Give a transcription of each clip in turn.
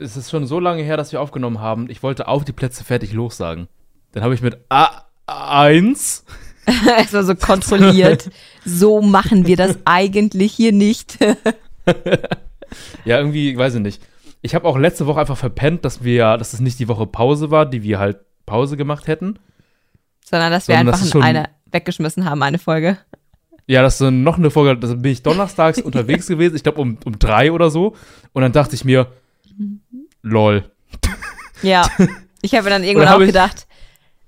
es ist schon so lange her, dass wir aufgenommen haben. Ich wollte auf die Plätze fertig los sagen. Dann habe ich mit A1 es war so kontrolliert. so machen wir das eigentlich hier nicht. ja, irgendwie, weiß ich nicht. Ich habe auch letzte Woche einfach verpennt, dass wir, dass es nicht die Woche Pause war, die wir halt Pause gemacht hätten. Sondern dass wir Sondern einfach das eine weggeschmissen haben, eine Folge. Ja, das ist noch eine Folge, da bin ich donnerstags unterwegs gewesen, ich glaube um, um drei oder so. Und dann dachte ich mir, lol. Ja, ich habe dann irgendwann auch gedacht,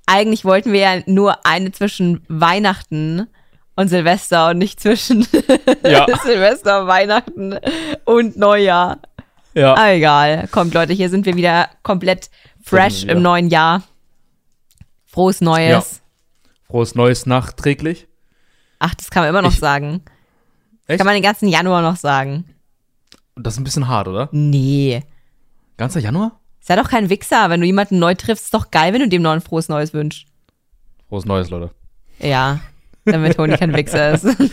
eigentlich wollten wir ja nur eine zwischen Weihnachten und Silvester und nicht zwischen ja. Silvester, Weihnachten und Neujahr. Ja. Aber egal. Kommt, Leute, hier sind wir wieder komplett fresh im neuen Jahr. Frohes Neues. Ja. Frohes Neues nachträglich. Ach, das kann man immer noch ich, sagen. Echt? Kann man den ganzen Januar noch sagen. Das ist ein bisschen hart, oder? Nee. Ganzer Januar? Sei doch kein Wichser. Wenn du jemanden neu triffst, ist doch geil, wenn du dem noch ein frohes Neues wünschst. Frohes Neues, Leute. Ja, damit Toni kein Wichser ist. ich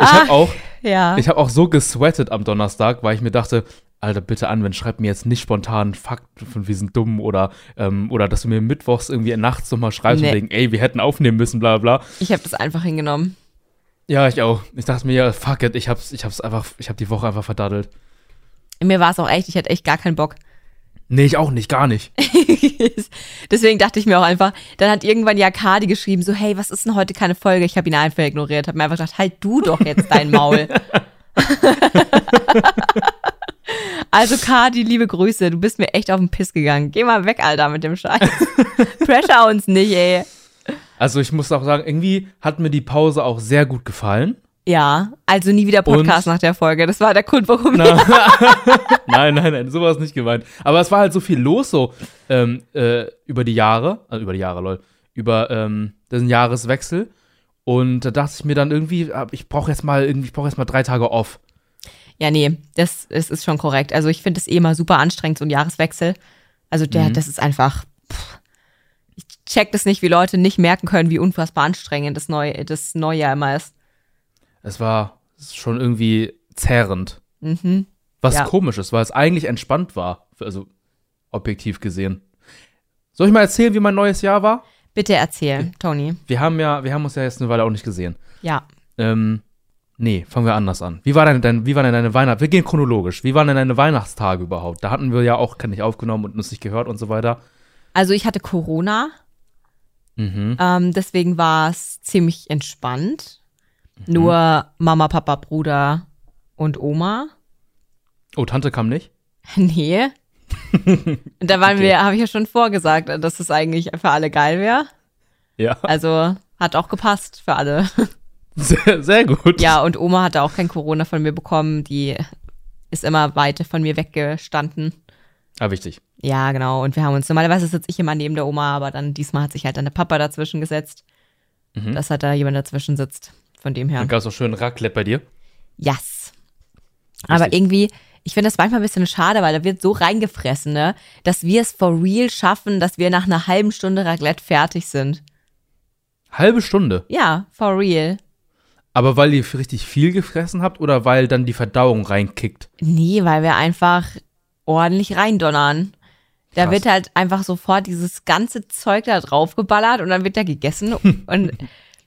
habe auch, ja. ich auch so gesweatet am Donnerstag, weil ich mir dachte, Alter, bitte an, wenn schreib mir jetzt nicht spontan Fakt von wir sind dumm oder, ähm, oder dass du mir mittwochs irgendwie nachts nochmal schreibst nee. und denkst, ey, wir hätten aufnehmen müssen, bla bla. Ich habe das einfach hingenommen. Ja, ich auch. Ich dachte mir, ja, fuck it, ich hab's, ich hab's einfach, ich hab die Woche einfach verdaddelt. Mir war es auch echt, ich hatte echt gar keinen Bock. Nee, ich auch nicht, gar nicht. Deswegen dachte ich mir auch einfach, dann hat irgendwann ja Kadi geschrieben, so, hey, was ist denn heute keine Folge? Ich habe ihn einfach ignoriert, habe mir einfach gedacht, halt du doch jetzt dein Maul. also Kadi, liebe Grüße, du bist mir echt auf den Piss gegangen. Geh mal weg, Alter, mit dem Scheiß. Pressure uns nicht, ey. Also ich muss auch sagen, irgendwie hat mir die Pause auch sehr gut gefallen. Ja, also nie wieder Podcast und? nach der Folge. Das war der Grund, warum Na, Nein, nein, nein, sowas nicht gemeint. Aber es war halt so viel los so ähm, äh, über die Jahre, also über die Jahre, lol, über ähm, diesen Jahreswechsel. Und da dachte ich mir dann irgendwie, ich brauche jetzt mal irgendwie, ich brauche jetzt mal drei Tage off. Ja, nee, das, das ist schon korrekt. Also ich finde es eh immer super anstrengend, so ein Jahreswechsel. Also der, mhm. das ist einfach. Pff, ich check das nicht, wie Leute nicht merken können, wie unfassbar anstrengend das, Neu das Neujahr immer ist es war schon irgendwie zerrend. Mhm. Was ja. komisch ist, weil es eigentlich entspannt war, also objektiv gesehen. Soll ich mal erzählen, wie mein neues Jahr war? Bitte erzähl, Tony. Wir haben ja, wir haben uns ja jetzt eine Weile auch nicht gesehen. Ja. Ähm, nee, fangen wir anders an. Wie war denn dein, wie war denn deine Weihnacht? Wir gehen chronologisch. Wie waren denn deine Weihnachtstage überhaupt? Da hatten wir ja auch, kann ich aufgenommen und uns nicht gehört und so weiter. Also ich hatte Corona. Mhm. Ähm, deswegen war es ziemlich entspannt. Mhm. Nur Mama, Papa, Bruder und Oma. Oh, Tante kam nicht? nee. da waren okay. wir, habe ich ja schon vorgesagt, dass es eigentlich für alle geil wäre. Ja. Also hat auch gepasst für alle. Sehr, sehr gut. Ja, und Oma hatte auch kein Corona von mir bekommen. Die ist immer weit von mir weggestanden. Ah, wichtig. Ja, genau. Und wir haben uns, normalerweise sitze ich immer neben der Oma, aber dann diesmal hat sich halt dann der Papa dazwischen gesetzt, mhm. dass halt da jemand dazwischen sitzt. Von dem her. Dann gab es auch schön Raclette bei dir? Yes. Aber irgendwie, ich finde das manchmal ein bisschen schade, weil da wird so reingefressen, ne, dass wir es for real schaffen, dass wir nach einer halben Stunde Raclette fertig sind. Halbe Stunde? Ja, for real. Aber weil ihr richtig viel gefressen habt oder weil dann die Verdauung reinkickt? Nee, weil wir einfach ordentlich reindonnern. Da Krass. wird halt einfach sofort dieses ganze Zeug da drauf geballert und dann wird da gegessen. und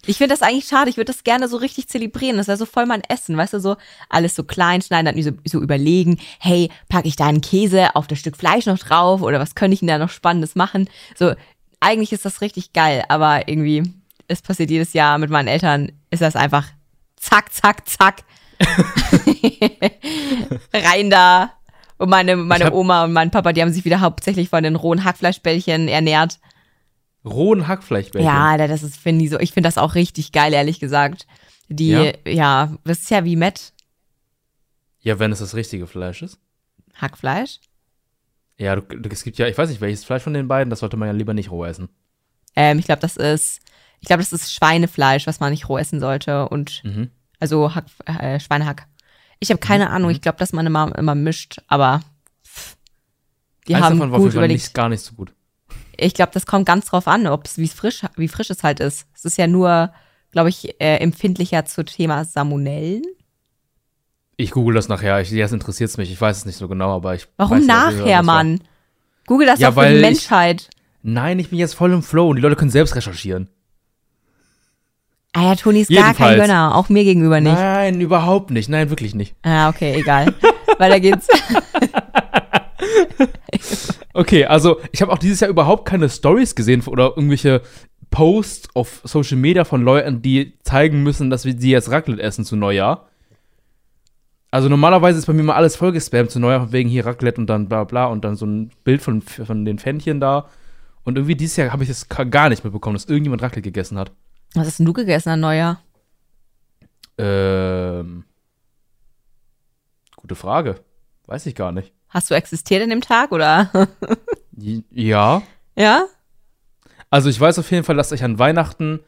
ich finde das eigentlich schade. Ich würde das gerne so richtig zelebrieren. Das wäre so voll mein Essen, weißt du, so alles so klein schneiden, dann so, so überlegen, hey, packe ich da einen Käse auf das Stück Fleisch noch drauf oder was könnte ich denn da noch Spannendes machen? So, eigentlich ist das richtig geil, aber irgendwie, es passiert jedes Jahr mit meinen Eltern, ist das einfach zack, zack, zack. Rein da. Und meine, meine Oma und mein Papa, die haben sich wieder hauptsächlich von den rohen Hackfleischbällchen ernährt rohen Hackfleischbällchen. Ja, das ist, finde ich so, ich finde das auch richtig geil, ehrlich gesagt. Die, ja? ja, das ist ja wie Met. Ja, wenn es das richtige Fleisch ist. Hackfleisch? Ja, du, es gibt ja, ich weiß nicht, welches Fleisch von den beiden, das sollte man ja lieber nicht roh essen. Ähm, ich glaube, das ist, ich glaube, das ist Schweinefleisch, was man nicht roh essen sollte und, mhm. also Hack, äh, Schweinehack. Ich habe keine mhm. Ahnung, ich glaube, dass man immer, immer mischt, aber pff, die Eins haben davon war gut überlegt. Nicht, gar nicht so gut ich glaube, das kommt ganz drauf an, ob es wie frisch, wie frisch es halt ist. Es ist ja nur, glaube ich, äh, empfindlicher zum Thema Salmonellen. Ich google das nachher. Ich, jetzt interessiert es mich. Ich weiß es nicht so genau, aber ich. Warum nachher. Mann? Google das Ja, doch für die ich- Menschheit. Nein, ich bin jetzt voll im Flow und die Leute können selbst recherchieren. Ah ja, Toni ist gar kein Jedenfalls. Gönner, auch mir gegenüber nicht. Nein, überhaupt nicht. Nein, wirklich nicht. Ah, okay, egal. Weiter geht's. Okay, also ich habe auch dieses Jahr überhaupt keine Stories gesehen oder irgendwelche Posts auf Social Media von Leuten, die zeigen müssen, dass wir sie jetzt Raclette essen zu Neujahr. Also normalerweise ist bei mir mal alles vollgespammt zu Neujahr, wegen hier Raclette und dann bla bla und dann so ein Bild von, von den Pfännchen da. Und irgendwie dieses Jahr habe ich das gar nicht mitbekommen, dass irgendjemand Raclette gegessen hat. Was hast denn du gegessen an Neujahr? Ähm. Gute Frage. Weiß ich gar nicht. Hast du existiert an dem Tag oder? Ja. ja? Also ich weiß auf jeden Fall, dass ich an Weihnachten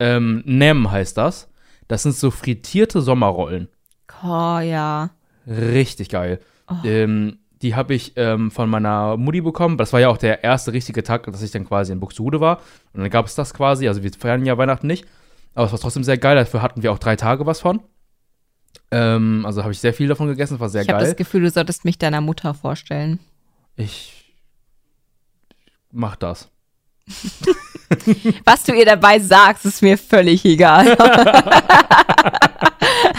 ähm, Nem heißt das. Das sind so frittierte Sommerrollen. Oh ja. Richtig geil. Ähm, die habe ich ähm, von meiner Mutti bekommen. Das war ja auch der erste richtige Tag, dass ich dann quasi in Buxtehude war. Und dann gab es das quasi. Also wir feiern ja Weihnachten nicht. Aber es war trotzdem sehr geil. Dafür hatten wir auch drei Tage was von. Ähm, also habe ich sehr viel davon gegessen. Das war sehr Ich habe geil. das Gefühl, du solltest mich deiner Mutter vorstellen. Ich mach das. Was du ihr dabei sagst, ist mir völlig egal.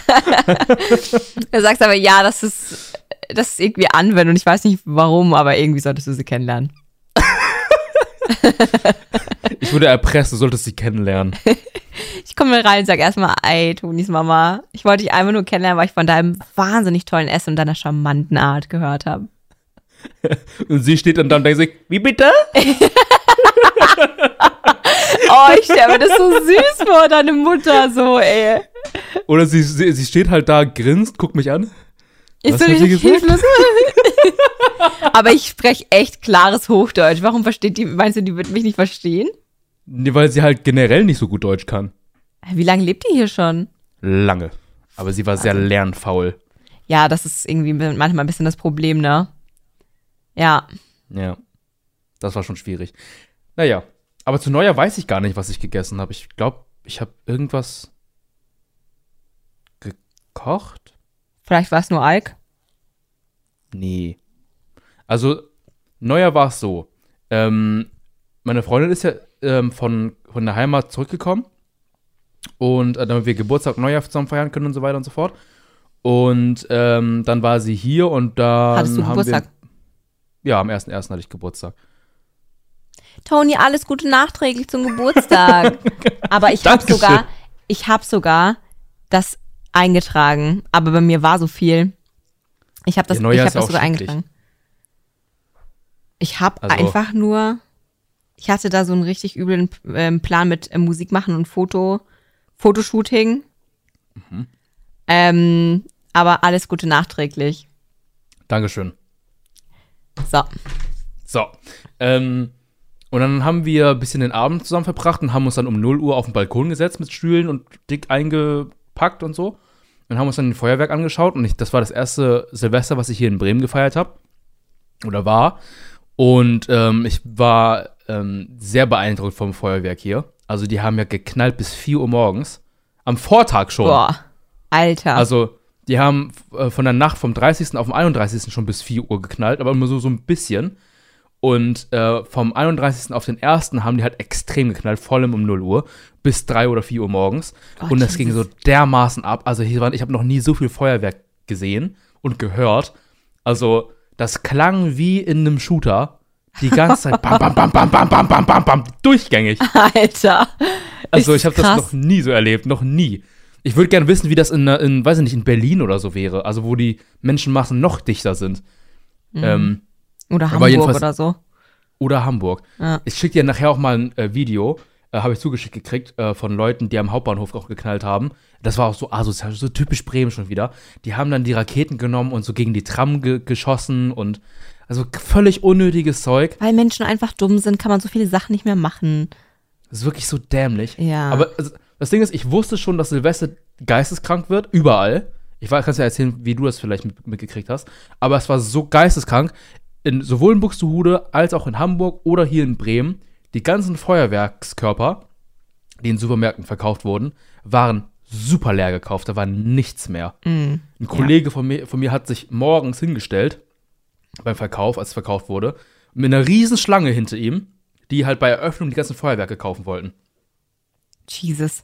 du sagst aber, ja, das ist, das ist irgendwie Anwendung. Ich weiß nicht warum, aber irgendwie solltest du sie kennenlernen. Ich wurde erpresst, du solltest sie kennenlernen. Ich komme rein und sag erstmal, ey, Tonis Mama, ich wollte dich einfach nur kennenlernen, weil ich von deinem wahnsinnig tollen Essen und deiner charmanten Art gehört habe. Und sie steht dann da und denkt sich, wie bitte? Oh, ich stelle mir das so süß vor, deine Mutter so, ey. Oder sie, sie, sie steht halt da, grinst, guckt mich an. Was so richtig gesagt? hilflos. Aber ich spreche echt klares Hochdeutsch. Warum versteht die, meinst du, die wird mich nicht verstehen? Nee, weil sie halt generell nicht so gut Deutsch kann. Wie lange lebt die hier schon? Lange. Aber sie war sehr Also lernfaul. Ja, das ist irgendwie manchmal ein bisschen das Problem, ne? Ja. Ja. Das war schon schwierig. Naja. Aber zu Neujahr weiß ich gar nicht, was ich gegessen habe. Ich glaube, ich habe irgendwas gekocht. Vielleicht war es nur Alk. Nee. Also, Neujahr war es so. Ähm, meine Freundin ist ja ähm, von, von der Heimat zurückgekommen. Und äh, damit wir Geburtstag und Neujahr zusammen feiern können und so weiter und so fort. Und ähm, dann war sie hier und dann. Hattest du haben Geburtstag? Wir, ja, am 1.1. hatte ich Geburtstag. Toni, alles Gute nachträglich zum Geburtstag. Aber ich habe sogar, ich habe sogar das eingetragen. Aber bei mir war so viel. Ich habe das, ich hab das sogar eingetragen. Ich habe Also- einfach nur, ich hatte da so einen richtig üblen ähm, Plan mit ähm, Musik machen und Foto, Fotoshooting. Mhm. Ähm, aber alles Gute nachträglich. Dankeschön. So. So. Ähm, und dann haben wir ein bisschen den Abend zusammen verbracht und haben uns dann um 0 Uhr auf den Balkon gesetzt mit Stühlen und dick eingepackt und so. Und haben uns dann ein Feuerwerk angeschaut und ich, das war das erste Silvester, was ich hier in Bremen gefeiert habe. Oder war. Und ähm, ich war ähm, sehr beeindruckt vom Feuerwerk hier. Also die haben ja geknallt bis 4 Uhr morgens. Am Vortag schon. Boah. Alter. Also, die haben äh, von der Nacht vom 30. auf den 31. schon bis 4 Uhr geknallt, aber immer so, so ein bisschen. Und äh, vom 31. auf den 1. haben die halt extrem geknallt, vor allem um 0 Uhr, bis 3 oder 4 Uhr morgens. Oh, und das ging so Jesus. dermaßen ab. Also, hier waren, ich habe noch nie so viel Feuerwerk gesehen und gehört. Also, das klang wie in einem Shooter. Die ganze Zeit bam, bam, bam, bam, bam, bam, bam, bam, bam, durchgängig. Alter. Also ich habe das noch nie so erlebt, noch nie. Ich würde gerne wissen, wie das in, in, weiß ich nicht, in Berlin oder so wäre, also wo die Menschenmassen noch dichter sind. Mhm. Ähm, Oder aber Hamburg oder so. oder Hamburg. Ja. Ich schicke dir nachher auch mal ein äh, Video, äh, habe ich zugeschickt gekriegt, äh, von Leuten, die am Hauptbahnhof auch geknallt haben. Das war auch so asozial, so typisch Bremen schon wieder. Die haben dann die Raketen genommen und so gegen die Tram ge geschossen und also völlig unnötiges Zeug. Weil Menschen einfach dumm sind, kann man so viele Sachen nicht mehr machen. Das ist wirklich so dämlich. Ja. Aber also, das Ding ist, ich wusste schon, dass Silvester geisteskrank wird, überall. Ich weiß, kannst ja erzählen, wie du das vielleicht mit, mitgekriegt hast. Aber es war so geisteskrank, in, sowohl in Buxtehude als auch in Hamburg oder hier in Bremen. Die ganzen Feuerwerkskörper, die in Supermärkten verkauft wurden, waren super leer gekauft, da war nichts mehr. Mm. Ein Kollege von, mir, von mir hat sich morgens hingestellt beim Verkauf, als es verkauft wurde, mit einer riesen Schlange hinter ihm, die halt bei Eröffnung die ganzen Feuerwerke kaufen wollten. Jesus.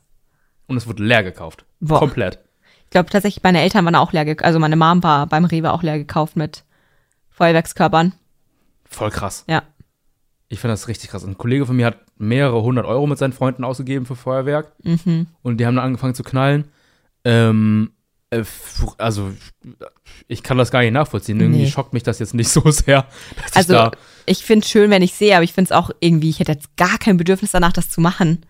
Und es wurde leer gekauft. Boah. Komplett. Ich glaube tatsächlich, meine Eltern waren auch leer gekauft. Also meine Mom war beim Rewe auch leer gekauft mit Feuerwerkskörpern. Voll krass. Ja. Ich finde das richtig krass. Ein Kollege von mir hat mehrere hundert Euro mit seinen Freunden ausgegeben für Feuerwerk. Mhm. Und die haben dann angefangen zu knallen. Ähm, äh, also, ich kann das gar nicht nachvollziehen. Irgendwie Nee. schockt mich das jetzt nicht so sehr. Also ich da, ich finde es schön, wenn ich sehe, aber ich finde es auch irgendwie, ich hätte jetzt gar kein Bedürfnis danach, das zu machen.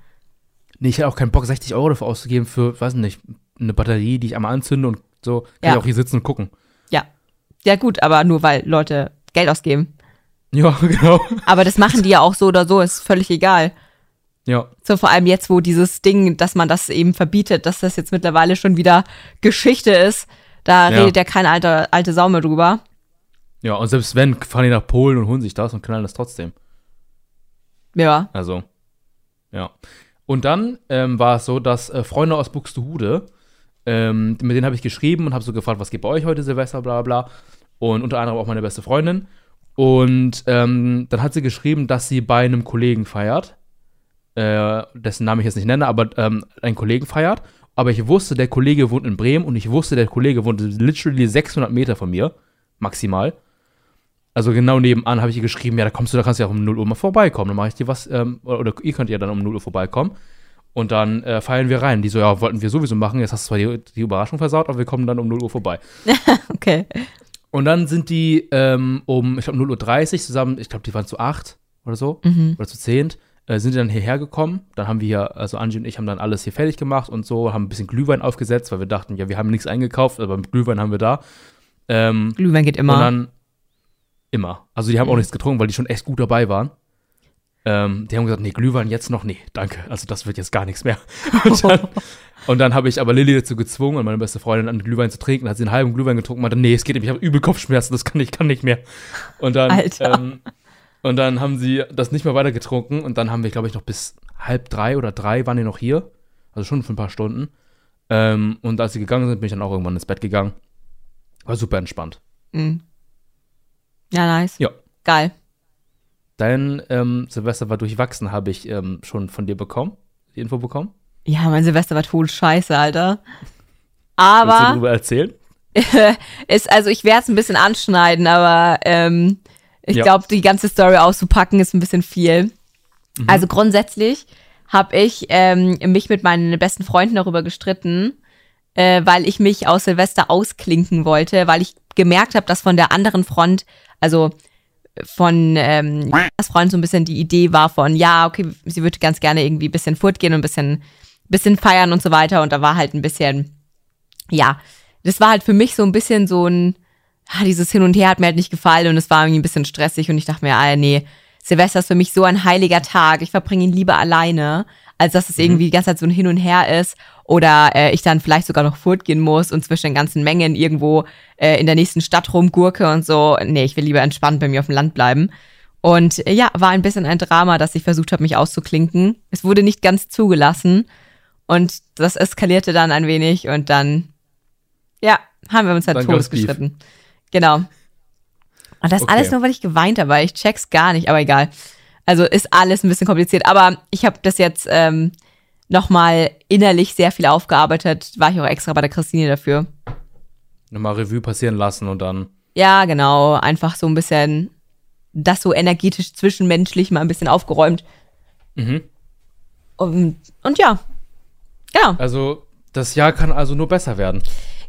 nee, ich hätte auch keinen Bock, 60 Euro dafür auszugeben für, weiß nicht, eine Batterie, die ich einmal anzünde und so. Kann Ja. ich auch hier sitzen und gucken. Ja. Gut, aber nur weil Leute Geld ausgeben. Ja, genau. Aber das machen die ja auch so oder so, ist völlig egal. Ja. So vor allem jetzt, wo dieses Ding, dass man das eben verbietet, dass das jetzt mittlerweile schon wieder Geschichte ist, da Ja. redet ja keine alte, alte Sau mehr drüber. Ja, und selbst wenn, fahren die nach Polen und holen sich das und knallen das trotzdem. Ja. Also, ja. Und dann ähm, war es so, dass äh, Freunde aus Buxtehude, ähm, mit denen habe ich geschrieben und habe so gefragt, was geht bei euch heute Silvester, bla bla. Und unter anderem auch meine beste Freundin. Und ähm, dann hat sie geschrieben, dass sie bei einem Kollegen feiert, äh, dessen Namen ich jetzt nicht nenne, aber ähm, einen Kollegen feiert. Aber ich wusste, der Kollege wohnt in Bremen und ich wusste, der Kollege wohnt literally 600 Meter von mir, maximal. Also genau nebenan habe ich ihr geschrieben, ja, da kommst du, da kannst du ja auch um 0 Uhr mal vorbeikommen. Dann mache ich dir was, ähm, oder, ihr könnt ja dann um 0 Uhr vorbeikommen. Und dann äh, feiern wir rein. Die so, ja, wollten wir sowieso machen, jetzt hast du zwar die, die Überraschung versaut, aber wir kommen dann um 0 Uhr vorbei. Okay. Und dann sind die ähm, um, ich glaube, 0.30 Uhr zusammen, ich glaube, die waren zu 8 oder so, Mhm. oder zu 10, äh, sind die dann hierher gekommen. Dann haben wir hier, also Angie und ich haben dann alles hier fertig gemacht und so, haben ein bisschen Glühwein aufgesetzt, weil wir dachten, ja, wir haben nichts eingekauft, aber Glühwein haben wir da. Ähm, Glühwein geht immer. und dann immer. Also die haben auch Mhm. nichts getrunken, weil die schon echt gut dabei waren. Ähm, die haben gesagt, nee, Glühwein jetzt noch, nee, danke. Also das wird jetzt gar nichts mehr. Und dann, und dann habe ich aber Lilly dazu gezwungen, und meine beste Freundin, an Glühwein zu trinken. Hat sie einen halben Glühwein getrunken und meinte, nee, es geht nicht, ich habe übel Kopfschmerzen, das kann ich, kann nicht mehr. Und dann. Ähm, und dann haben sie das nicht mehr weiter getrunken und dann haben wir, glaube ich, noch bis halb drei oder drei waren die noch hier. Also schon für ein paar Stunden. Ähm, und als sie gegangen sind, bin ich dann auch irgendwann ins Bett gegangen. War super entspannt. Mhm. Ja, nice. Ja. Geil. Dein ähm, Silvester war durchwachsen, habe ich ähm, schon von dir bekommen, die Info bekommen. Ja, mein Silvester war tot scheiße, Alter. Willst du Aber darüber erzählen? ist, also ich werde es ein bisschen anschneiden, aber ähm, ich Ja. glaube, die ganze Story auszupacken ist ein bisschen viel. Also grundsätzlich habe ich ähm, mich mit meinen besten Freunden darüber gestritten, äh, weil ich mich aus Silvester ausklinken wollte, weil ich gemerkt habe, dass von der anderen Front, also von ähm, das Freund so ein bisschen die Idee war von, ja, okay, sie würde ganz gerne irgendwie ein bisschen fortgehen und ein bisschen, bisschen feiern und so weiter. Und da war halt ein bisschen, ja, das war halt für mich so ein bisschen so ein, ah, dieses Hin und Her hat mir halt nicht gefallen und es war irgendwie ein bisschen stressig und ich dachte mir, ah, nee, Silvester ist für mich so ein heiliger Tag. Ich verbringe ihn lieber alleine, als dass es irgendwie die ganze Zeit so ein Hin und Her ist oder äh, ich dann vielleicht sogar noch fortgehen muss und zwischen den ganzen Mengen irgendwo äh, in der nächsten Stadt rumgurke und so. Nee, ich will lieber entspannt bei mir auf dem Land bleiben. Und äh, ja, war ein bisschen ein Drama, dass ich versucht habe, mich auszuklinken. Es wurde nicht ganz zugelassen und das eskalierte dann ein wenig und dann, ja, haben wir uns halt totgestritten. Genau. Und das Okay. alles nur, weil ich geweint habe, ich check's gar nicht, aber egal. Also ist alles ein bisschen kompliziert. Aber ich habe das jetzt ähm, nochmal innerlich sehr viel aufgearbeitet. War ich auch extra bei der Christine dafür. Nochmal Revue passieren lassen und dann. Ja, genau. Einfach so ein bisschen das so energetisch zwischenmenschlich mal ein bisschen aufgeräumt. Mhm. Und, und ja. Genau. Also, das Jahr kann also nur besser werden.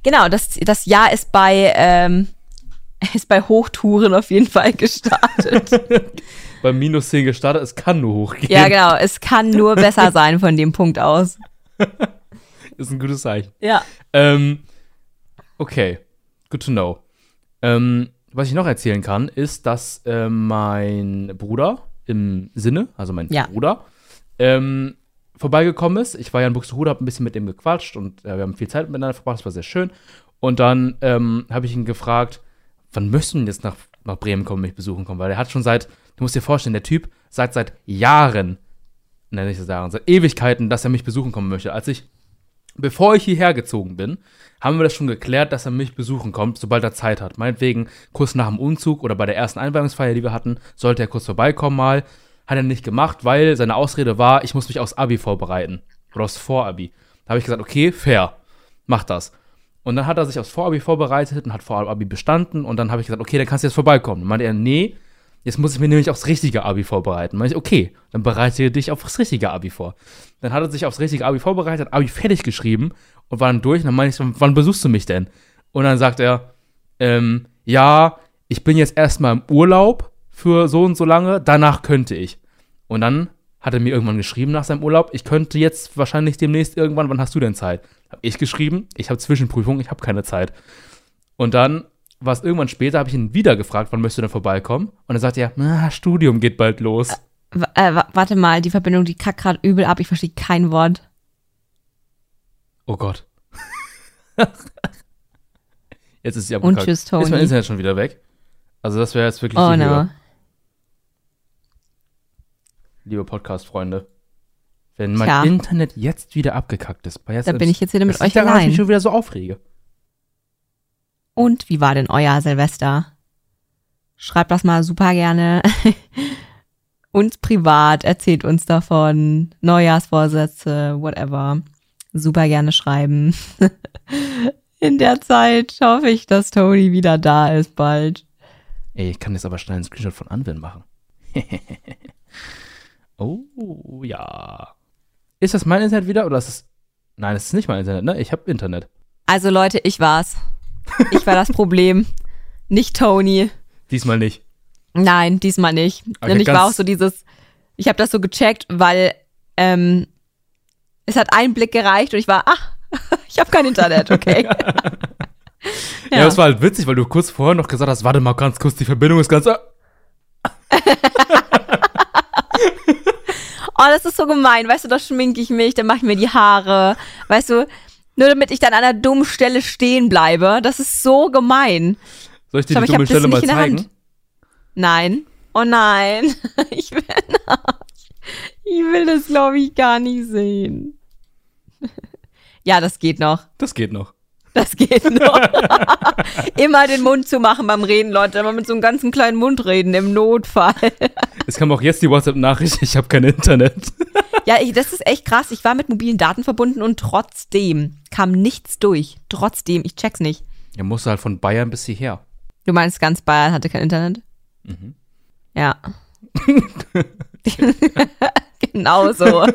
Genau, das, das Jahr ist bei, ähm, ist bei Hochtouren auf jeden Fall gestartet. Beim Minus 10 gestartet, es kann nur hochgehen. ja, genau. Es kann nur besser sein von dem Punkt aus. Ist ein gutes Zeichen. Ja. Ähm, okay, good to know. Ähm, was ich noch erzählen kann, ist, dass äh, mein Bruder im Sinne, also mein Ja. Bruder, ähm, vorbeigekommen ist. Ich war ja in Buxtehude, hab ein bisschen mit dem gequatscht und äh, wir haben viel Zeit miteinander verbracht, das war sehr schön. Und dann ähm, habe ich ihn gefragt, wann du denn jetzt nach, nach Bremen kommen, mich besuchen kommen? Weil er hat schon seit, du musst dir vorstellen, der Typ sagt seit Jahren, nenne ich das Jahren, seit Ewigkeiten, dass er mich besuchen kommen möchte. Als ich bevor ich hierher gezogen bin, haben wir das schon geklärt, dass er mich besuchen kommt, sobald er Zeit hat. Meinetwegen kurz nach dem Umzug oder bei der ersten Einweihungsfeier, die wir hatten, sollte er kurz vorbeikommen mal. Hat er nicht gemacht, weil seine Ausrede war, ich muss mich aufs Abi vorbereiten. Oder aufs Vorabi. Da habe ich gesagt, okay, fair, mach das. Und dann hat er sich aufs Vorabi vorbereitet und hat Vorabi bestanden. Und dann habe ich gesagt, okay, dann kannst du jetzt vorbeikommen. Dann meinte er, nee, jetzt muss ich mir nämlich aufs richtige Abi vorbereiten. Dann meinte ich, okay, dann bereite dich aufs richtige Abi vor. Dann hat er sich aufs richtige Abi vorbereitet, Abi fertig geschrieben und war dann durch. Und dann meinte ich, wann besuchst du mich denn? Und dann sagt er, ähm, ja, ich bin jetzt erstmal im Urlaub für so und so lange, danach könnte ich. Und dann hat er mir irgendwann geschrieben nach seinem Urlaub, ich könnte jetzt wahrscheinlich demnächst irgendwann, wann hast du denn Zeit? Hab ich geschrieben, ich habe Zwischenprüfung, ich habe keine Zeit. Und dann war es irgendwann später, habe ich ihn wieder gefragt, wann möchtest du denn vorbeikommen? Und dann sagt er, na, Studium geht bald los. Äh, wa- warte mal, die Verbindung, die kackt gerade übel ab. Ich verstehe kein Wort. Oh Gott. jetzt ist sie Und abgekackt. tschüss, Ist mein. Internet schon wieder weg? Also das wäre jetzt wirklich Oh die no. Höhe, liebe Podcast-Freunde. Wenn mein Tja. Internet jetzt wieder abgekackt ist. Bei jetzt Da bin ich jetzt wieder mit euch daran, dass ich allein. mich schon wieder so aufrege. Und wie war denn euer Silvester? Schreibt das mal super gerne uns privat, erzählt uns davon, Neujahrsvorsätze, whatever. Super gerne schreiben. In der Zeit hoffe ich, dass Tony wieder da ist bald. Ey, ich kann jetzt aber schnell einen Screenshot von Anwin machen. oh, ja. Ist das mein Internet wieder oder ist es. Nein, es ist nicht mein Internet, ne? Ich habe Internet. Also Leute, ich war's. Ich war das Problem. Nicht Tony. Diesmal nicht. Nein, diesmal nicht. Okay, Und ich war auch so dieses, ich habe das so gecheckt, weil ähm, es hat ein Blick gereicht und ich war, ach, ich habe kein Internet, okay. Ja. das war halt witzig, weil du kurz vorher noch gesagt hast, warte mal ganz kurz, die Verbindung ist ganz. oh, das ist so gemein, weißt du, da schminke ich mich, dann mache ich mir die Haare, weißt du, nur damit ich dann an einer dummen Stelle stehen bleibe. Das ist so gemein. Soll ich dir die hab dumme Stelle mal zeigen? Hand. Nein. Oh nein. Ich will, ich will das, glaube ich, gar nicht sehen. Ja, das geht noch. Das geht noch. Das geht noch. Immer den Mund zu machen beim Reden, Leute. Immer mit so einem ganzen kleinen Mund reden, im Notfall. Es kam auch jetzt die WhatsApp-Nachricht, ich habe kein Internet. Ja, ich, das ist echt krass. Ich war mit mobilen Daten verbunden und trotzdem kam nichts durch. Trotzdem, ich check's nicht. Er musste halt von Bayern bis hierher. Du meinst, ganz Bayern hatte kein Internet? Mhm. Ja. genau so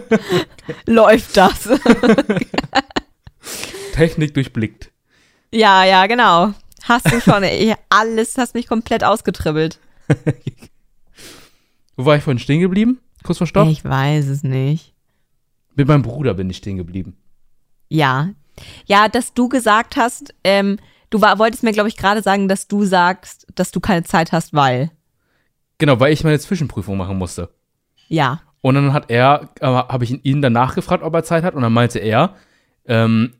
läuft das. Technik durchblickt. Ja, ja, genau. Hast du schon, ey, alles hast mich komplett ausgetribbelt. Wo war ich vorhin stehen geblieben? Kurz vor Stopp? Ich weiß es nicht. Mit meinem Bruder bin ich stehen geblieben. Ja. Ja, dass du gesagt hast, ähm, du war, wolltest mir, glaube ich, gerade sagen, dass du sagst, dass du keine Zeit hast, weil. Genau, weil ich meine Zwischenprüfung machen musste. Ja. Und dann hat er, äh, habe ich ihn danach gefragt, ob er Zeit hat. Und dann meinte er, ähm,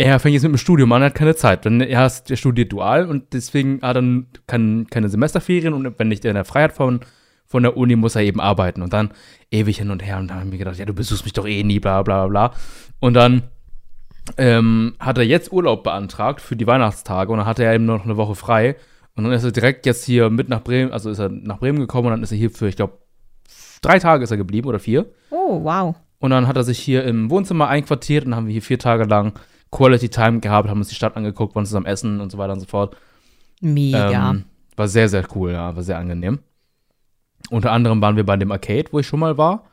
er fängt jetzt mit dem Studium an, er hat keine Zeit. Denn er, ist, er studiert dual und deswegen hat er kein, keine Semesterferien. Und wenn nicht in der Freiheit von, von der Uni, muss er eben arbeiten. Und dann ewig hin und her. Und dann haben wir gedacht, ja, du besuchst mich doch eh nie, bla bla bla bla. Und dann ähm, hat er jetzt Urlaub beantragt für die Weihnachtstage. Und dann hatte er eben noch eine Woche frei. Und dann ist er direkt jetzt hier mit nach Bremen, also ist er nach Bremen gekommen und dann ist er hier für, ich glaube, drei Tage ist er geblieben oder vier. Oh, wow. Und dann hat er sich hier im Wohnzimmer einquartiert und dann haben wir hier vier Tage lang Quality Time gehabt, haben uns die Stadt angeguckt, waren zusammen essen und so weiter und so fort. Mega. Ähm, war sehr, sehr cool, ja, war sehr angenehm. Unter anderem waren wir bei dem Arcade, wo ich schon mal war.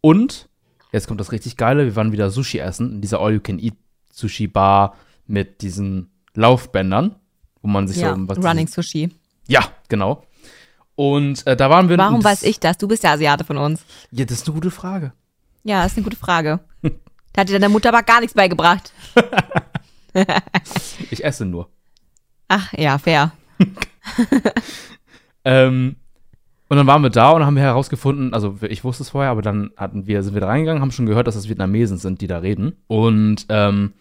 Und, jetzt kommt das richtig Geile, wir waren wieder Sushi essen, in dieser All-You-Can-Eat-Sushi-Bar mit diesen Laufbändern, wo man sich ja, so was Running Sushi. Ja, genau. Und äh, da waren wir. Warum weiß das- ich das? Du bist der Asiate von uns. Ja, das ist eine gute Frage. Ja, ist eine gute Frage. Da hat dir deine Mutter aber gar nichts beigebracht. Ich esse nur. Ach, ja, fair. Ähm, und dann waren wir da und haben wir herausgefunden, also ich wusste es vorher, aber dann hatten wir, sind wir da reingegangen, haben schon gehört, dass das Vietnamesen sind, die da reden. Und ähm,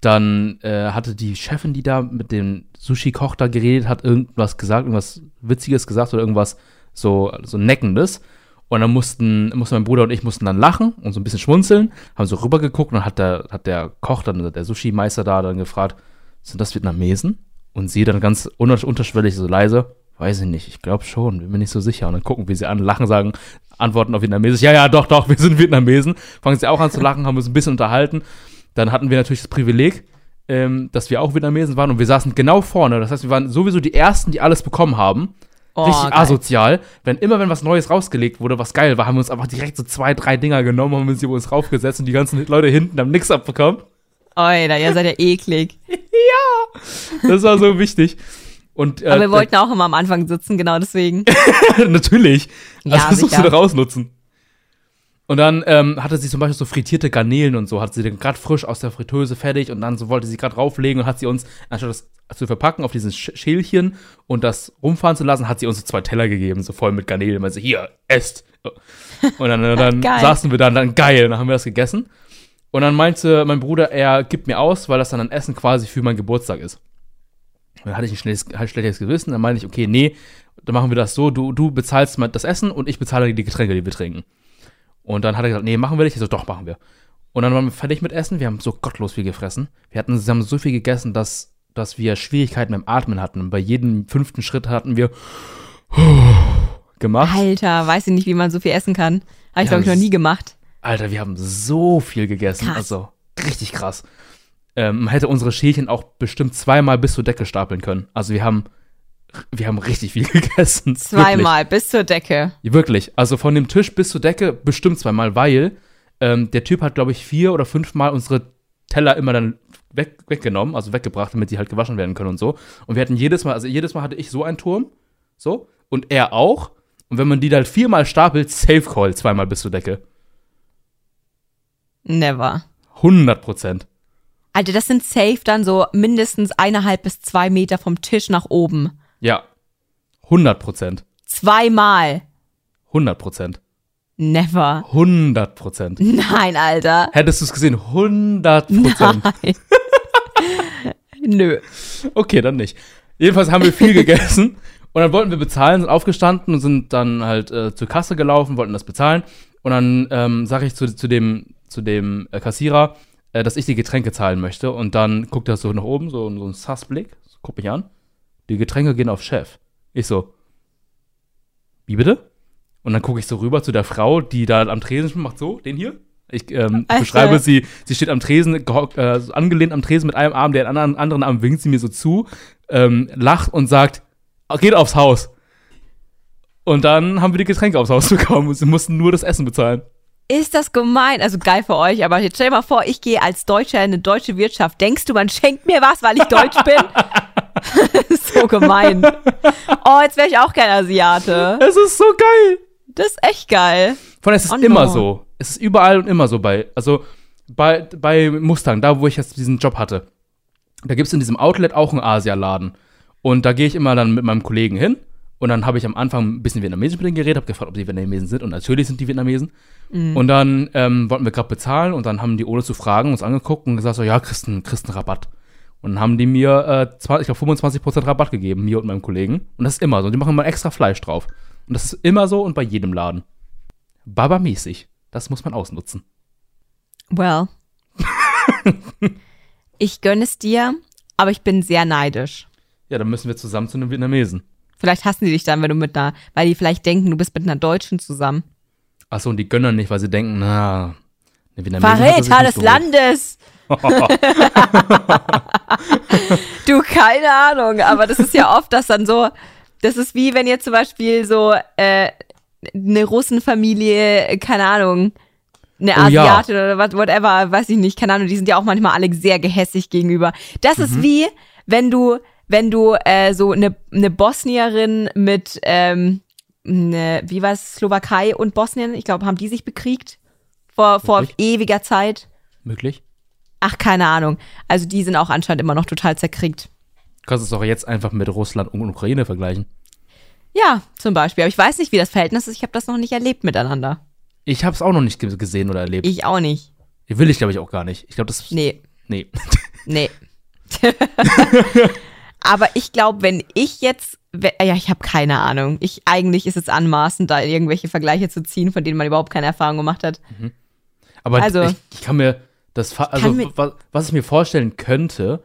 dann äh, hatte die Chefin, die da mit dem Sushi-Koch da geredet hat, irgendwas gesagt, irgendwas Witziges gesagt oder irgendwas so, so Neckendes. Und dann mussten, mussten mein Bruder und ich mussten dann lachen und so ein bisschen schmunzeln, haben so rübergeguckt und dann hat der, hat der Koch, dann der Sushi-Meister da dann gefragt, sind das Vietnamesen? Und sie dann ganz unterschwellig so leise, weiß ich nicht, ich glaube schon, bin mir nicht so sicher. Und dann gucken wir sie an, lachen, sagen, antworten auf Vietnamesisch, ja, ja, doch, doch, wir sind Vietnamesen. Fangen sie auch an zu lachen, haben uns ein bisschen unterhalten. Dann hatten wir natürlich das Privileg, ähm, dass wir auch Vietnamesen waren und wir saßen genau vorne. Das heißt, wir waren sowieso die Ersten, die alles bekommen haben. Oh, Richtig geil. asozial. Wenn immer, wenn was Neues rausgelegt wurde, was geil war, haben wir uns einfach direkt so zwei, drei Dinger genommen, haben uns über uns raufgesetzt und die ganzen Leute hinten haben nichts abbekommen. Alter, ihr seid ja eklig. Das war so wichtig. Und, äh, Aber wir wollten auch immer am Anfang sitzen, genau deswegen. Natürlich. Ja, also versuchst sicher. du da rausnutzen. Und dann ähm, hatte sie zum Beispiel so frittierte Garnelen und so, hat sie dann gerade frisch aus der Fritteuse fertig und dann so wollte sie gerade rauflegen und hat sie uns, anstatt das zu verpacken auf dieses Sch- Schälchen und das rumfahren zu lassen, hat sie uns so zwei Teller gegeben, so voll mit Garnelen. Meinte, hier, esst. Und dann, dann saßen wir dann, dann geil, und dann haben wir das gegessen. Und dann meinte mein Bruder, er gibt mir aus, weil das dann ein Essen quasi für meinen Geburtstag ist. Dann hatte ich ein schlechtes, halt schlechtes Gewissen. Dann meinte ich, okay, nee, dann machen wir das so, du, du bezahlst das Essen und ich bezahle die Getränke, die wir trinken. Und dann hat er gesagt, nee, machen wir nicht. Ich so, doch, machen wir. Und dann waren wir fertig mit Essen. Wir haben so gottlos viel gefressen. Wir hatten, wir haben so viel gegessen, dass, dass wir Schwierigkeiten beim Atmen hatten. Und bei jedem fünften Schritt hatten wir gemacht. Alter, weiß ich nicht, wie man so viel essen kann. Habe ich, glaube ich, noch nie gemacht. Alter, wir haben so viel gegessen. Krass. Also richtig krass. Ähm, man hätte unsere Schälchen auch bestimmt zweimal bis zur Decke stapeln können. Also wir haben, wir haben richtig viel gegessen. Zweimal bis zur Decke. Wirklich. Wirklich. Also von dem Tisch bis zur Decke bestimmt zweimal, weil ähm, der Typ hat, glaube ich, vier oder fünfmal unsere Teller immer dann weg, weggenommen, also weggebracht, damit die halt gewaschen werden können und so. Und wir hatten jedes Mal, also jedes Mal hatte ich so einen Turm, so, und er auch. Und wenn man die dann viermal stapelt, Safe Call zweimal bis zur Decke. Never. 100 Prozent. Alter, das sind safe dann so mindestens eineinhalb bis zwei Meter vom Tisch nach oben. Ja. 100 Prozent. Zweimal. 100 Prozent. Never. 100 Prozent. Nein, Alter. Hättest du es gesehen? 100 Prozent. Nein. Nö. Okay, dann nicht. Jedenfalls haben wir viel gegessen und dann wollten wir bezahlen, sind aufgestanden und sind dann halt äh, zur Kasse gelaufen, wollten das bezahlen. Und dann ähm, sage ich zu, zu dem, zu dem äh, Kassierer, äh, dass ich die Getränke zahlen möchte. Und dann guckt er so nach oben, so, so ein Sassblick, so, guckt mich an. Die Getränke gehen auf Chef. Ich so, wie bitte? Und dann gucke ich so rüber zu der Frau, die da am Tresen macht so, den hier. Ich ähm, beschreibe sie, sie steht am Tresen, äh, angelehnt am Tresen mit einem Arm, der anderen, anderen Arm winkt sie mir so zu, ähm, lacht und sagt, "Ah, geht aufs Haus. Und dann haben wir die Getränke aufs Haus bekommen und sie mussten nur das Essen bezahlen. Ist das gemein? Also geil für euch, aber jetzt stell dir mal vor, ich gehe als Deutscher in eine deutsche Wirtschaft. Denkst du, man schenkt mir was, weil ich deutsch bin? so gemein. Oh, jetzt wäre ich auch kein Asiate. Es ist so geil. Das ist echt geil. Von es ist Oh no. immer so. Es ist überall und immer so bei, also bei, bei Mustang, da wo ich jetzt diesen Job hatte, da gibt es in diesem Outlet auch einen Asialaden. Und da gehe ich immer dann mit meinem Kollegen hin. Und dann habe ich am Anfang ein bisschen Vietnamesisch mit denen geredet, habe gefragt, ob die Vietnamesen sind. Und natürlich sind die Vietnamesen. Und dann ähm, wollten wir gerade bezahlen und dann haben die ohne zu fragen uns angeguckt und gesagt so, ja, kriegst einen, kriegst einen Rabatt. Und dann haben die mir, äh, 20, ich glaube, 25% Rabatt gegeben, mir und meinem Kollegen. Und das ist immer so. Die machen mal extra Fleisch drauf. Und das ist immer so und bei jedem Laden. Baba-mäßig. Das muss man ausnutzen. Well. ich gönne es dir, aber ich bin sehr neidisch. Ja, dann müssen wir zusammen zu einem Vietnamesen. Vielleicht hassen die dich dann, wenn du mit einer, weil die vielleicht denken, du bist mit einer Deutschen zusammen. Achso, und die gönnen nicht, weil sie denken, na, eine Vietnamesin Verräter des. Landes! Du, keine Ahnung, aber das ist ja oft das dann so, das ist wie wenn jetzt zum Beispiel so äh, eine Russenfamilie, keine Ahnung, eine Oh ja. Asiatin oder was, whatever, weiß ich nicht, keine Ahnung, die sind ja auch manchmal alle sehr gehässig gegenüber. Das Mhm. ist wie, wenn du, wenn du äh, so eine, eine Bosnierin mit, ähm, eine, wie war es, Slowakei und Bosnien, ich glaube, haben die sich bekriegt vor, vor ewiger Zeit. Möglich? Ach, keine Ahnung. Also die sind auch anscheinend immer noch total zerkriegt. Du kannst es doch jetzt einfach mit Russland und Ukraine vergleichen. Ja, zum Beispiel. Aber ich weiß nicht, wie das Verhältnis ist. Ich habe das noch nicht erlebt miteinander. Ich habe es auch noch nicht ge- gesehen oder erlebt. Ich auch nicht. Will ich, glaube ich, auch gar nicht. Ich glaube, das. Nee, Nee. nee. Aber ich glaube, wenn ich jetzt, ja, ich habe keine Ahnung. Ich eigentlich ist es anmaßend, da irgendwelche Vergleiche zu ziehen, von denen man überhaupt keine Erfahrung gemacht hat. Aber Also- ich, ich kann mir das, also was, was ich mir vorstellen könnte,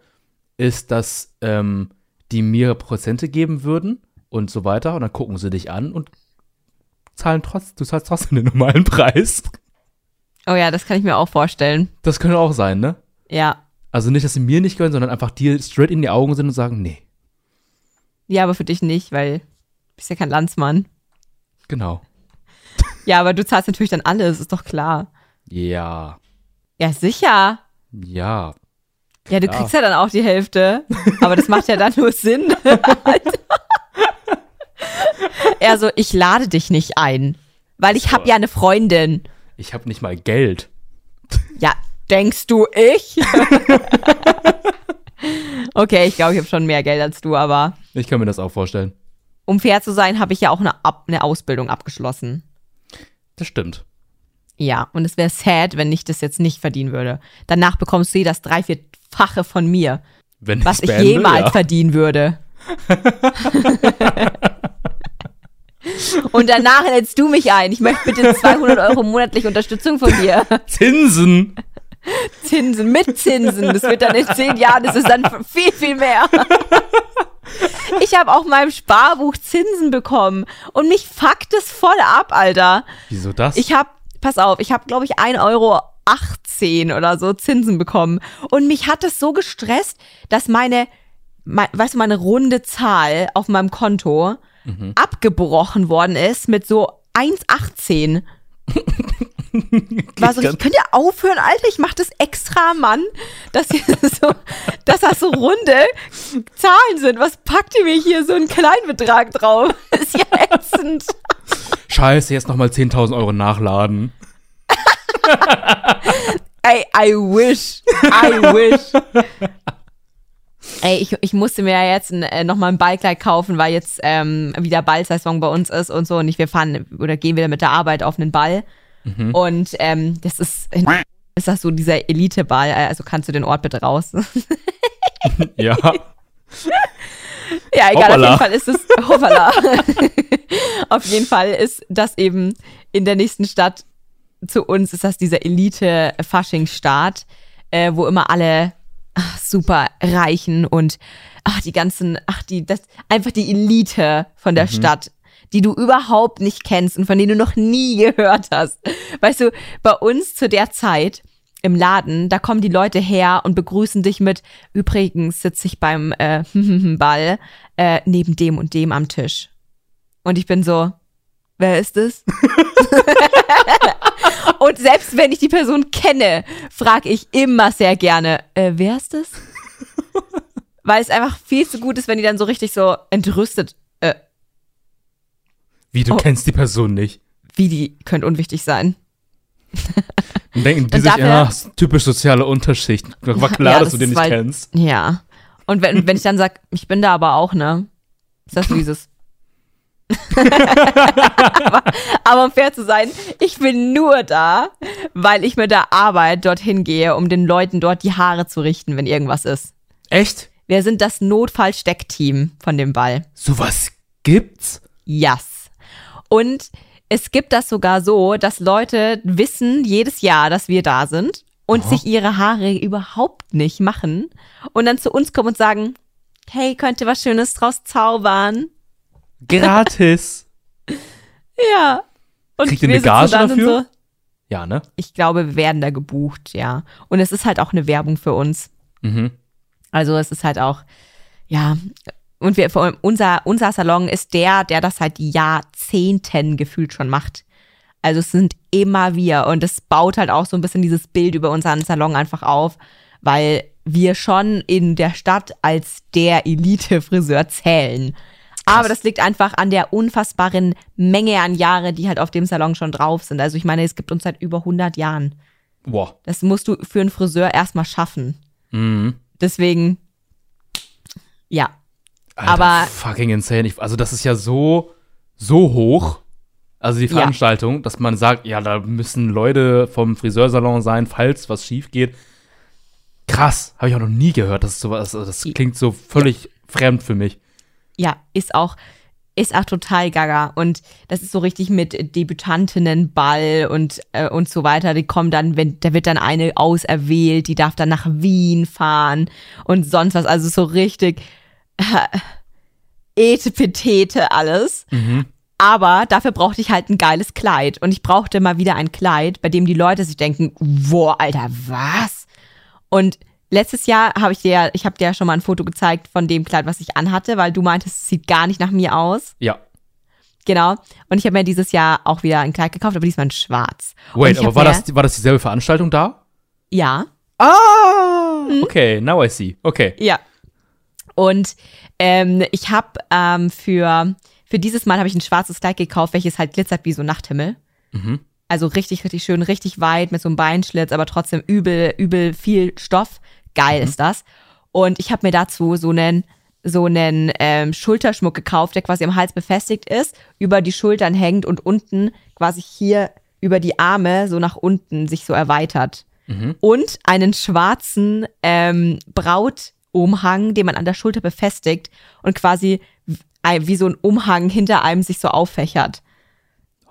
ist, dass ähm, die mir Prozente geben würden und so weiter und dann gucken sie dich an und zahlen trotz, du zahlst trotzdem den normalen Preis. Oh ja, das kann ich mir auch vorstellen. Das könnte auch sein, ne? Ja. Also nicht, dass sie mir nicht gönnen, sondern einfach dir straight in die Augen sind und sagen, nee, Ja, aber für dich nicht, weil du bist ja kein Landsmann. genau. Ja, aber du zahlst natürlich dann alles, ist doch klar. Ja, Ja, sicher. ja. Ja, du Klar. kriegst ja dann auch die Hälfte. Aber das macht ja dann nur Sinn. er so, ich lade dich nicht ein, weil ich habe ja eine Freundin. Ich habe nicht mal Geld. Ja, denkst du ich? okay, ich glaube, ich habe schon mehr Geld als du, aber Ich kann mir das auch vorstellen. um fair zu sein, habe ich ja auch eine, Ab eine Ausbildung abgeschlossen. Das stimmt. Ja, und es wäre sad, wenn ich das jetzt nicht verdienen würde. Danach bekommst du eh das drei, vierfache von mir, Wenn was ich beende, jemals ja. verdienen würde. und danach lädst du mich ein. Ich möchte bitte 200 Euro monatlich Unterstützung von dir. Zinsen. Zinsen, mit Zinsen. Das wird dann in zehn Jahren, das ist dann viel, viel mehr. Ich habe auch meinem Sparbuch Zinsen bekommen und mich fuckt es voll ab, Alter. Wieso das? Ich habe, pass auf, ich habe, glaube ich, 1,18 Euro oder so Zinsen bekommen. Und mich hat es so gestresst, dass meine, mein, weißt du, meine runde Zahl auf meinem Konto abgebrochen worden ist mit so 1,18. War so, ganz- könnt ihr aufhören, Alter? Ich mach das extra, Mann, dass, so, dass das so runde Zahlen sind. Was packt ihr mir hier so einen Kleinbetrag drauf? Das ist ja ätzend. Scheiße, jetzt nochmal 10.000 Euro nachladen. Ey, I wish. I wish. Ey, ich, ich musste mir ja jetzt äh, nochmal ein Ballkleid kaufen, weil jetzt ähm, wieder Ballsaison bei uns ist und so. Und ich, wir fahren oder gehen wieder mit der Arbeit auf einen Ball. Und ähm, das ist, ist das so dieser Eliteball. Also kannst du den Ort bitte raus. Ja. Ja, egal, Hoppala. auf jeden Fall ist es, hoppala. auf jeden Fall ist das eben in der nächsten Stadt zu uns, ist das dieser Elite-Fasching-Staat, äh, wo immer alle ach, super reichen und ach, die ganzen, ach, die, das, einfach die Elite von der Stadt, die du überhaupt nicht kennst und von denen du noch nie gehört hast. Weißt du, bei uns zu der Zeit, im Laden, da kommen die Leute her und begrüßen dich mit, übrigens sitze ich beim äh, Ball äh, neben dem und dem am Tisch. Und ich bin so, wer ist es? und selbst wenn ich die Person kenne, frage ich immer sehr gerne, äh, wer ist es? Weil es einfach viel zu gut ist, wenn die dann so richtig so entrüstet, äh, Wie, du Oh. kennst die Person nicht. wie die könnte unwichtig sein. Und denken die Und sich, ja, typisch soziale Unterschicht. War klar, Ja, dass das du den nicht weil- kennst. Ja. Und wenn, wenn ich dann sag, ich bin da aber auch, ne? Ist das so dieses. aber, aber um fair zu sein, ich bin nur da, weil ich mit der Arbeit dorthin gehe, um den Leuten dort die Haare zu richten, wenn irgendwas ist. Echt? Wir sind das Notfallsteckteam von dem Ball. Sowas gibt's? Yes. Und es gibt das sogar so, dass Leute wissen jedes Jahr, dass wir da sind und sich ihre Haare überhaupt nicht machen und dann zu uns kommen und sagen, hey, könnt ihr was Schönes draus zaubern? Gratis. Ja. Und Kriegt ihr eine Gage dafür? So, ja, ne? ich glaube, wir werden da gebucht, ja. Und es ist halt auch eine Werbung für uns. Mhm. Also es ist halt auch, ja, und wir, vor allem unser, unser Salon ist der, der das seit Jahrzehnten gefühlt schon macht. Also es sind immer wir und es baut halt auch so ein bisschen dieses Bild über unseren Salon einfach auf, weil wir schon in der Stadt als der Elite-Friseur zählen. Aber das liegt einfach an der unfassbaren Menge an Jahre, die halt auf dem Salon schon drauf sind. Also ich meine, es gibt uns seit über 100 Jahren. Boah. Das musst du für einen Friseur erstmal schaffen. Mhm. Deswegen, ja. Alter, Aber- fucking insane. Ich, also das ist ja so, so hoch. Also die Ja. Veranstaltung, dass man sagt, ja, da müssen Leute vom Friseursalon sein, falls was schief geht. Krass, habe ich auch noch nie gehört. Das ist sowas, also das klingt so völlig fremd für mich. Ja, ist auch, ist auch total gaga. Und das ist so richtig mit Debütantinnenball und, äh, und so weiter. Die kommen dann, wenn, da wird dann eine auserwählt, die darf dann nach Wien fahren und sonst was. Also so richtig äh, Etepetete alles. Mhm. Aber dafür brauchte ich halt ein geiles Kleid. Und ich brauchte mal wieder ein Kleid, bei dem die Leute sich denken, boah, Alter, was? Und letztes Jahr habe ich dir, ich habe dir ja schon mal ein Foto gezeigt von dem Kleid, was ich anhatte, weil du meintest, es sieht gar nicht nach mir aus. Ja. Genau. Und ich habe mir dieses Jahr auch wieder ein Kleid gekauft, aber diesmal in schwarz. Wait, aber war das, war das dieselbe Veranstaltung da? Ja. Ah! Okay, now I see. Okay. Ja. Und ähm, ich habe ähm, für, für dieses Mal habe ich ein schwarzes Kleid gekauft, welches halt glitzert wie so Nachthimmel. Mhm. Also richtig, richtig schön, richtig weit mit so einem Beinschlitz, aber trotzdem übel, übel viel Stoff. Geil ist das. Und ich habe mir dazu so einen so einen ähm, Schulterschmuck gekauft, der quasi am Hals befestigt ist, über die Schultern hängt und unten quasi hier über die Arme so nach unten sich so erweitert. Und einen schwarzen ähm, Brautumhang, den man an der Schulter befestigt und quasi wie so ein Umhang hinter einem sich so auffächert.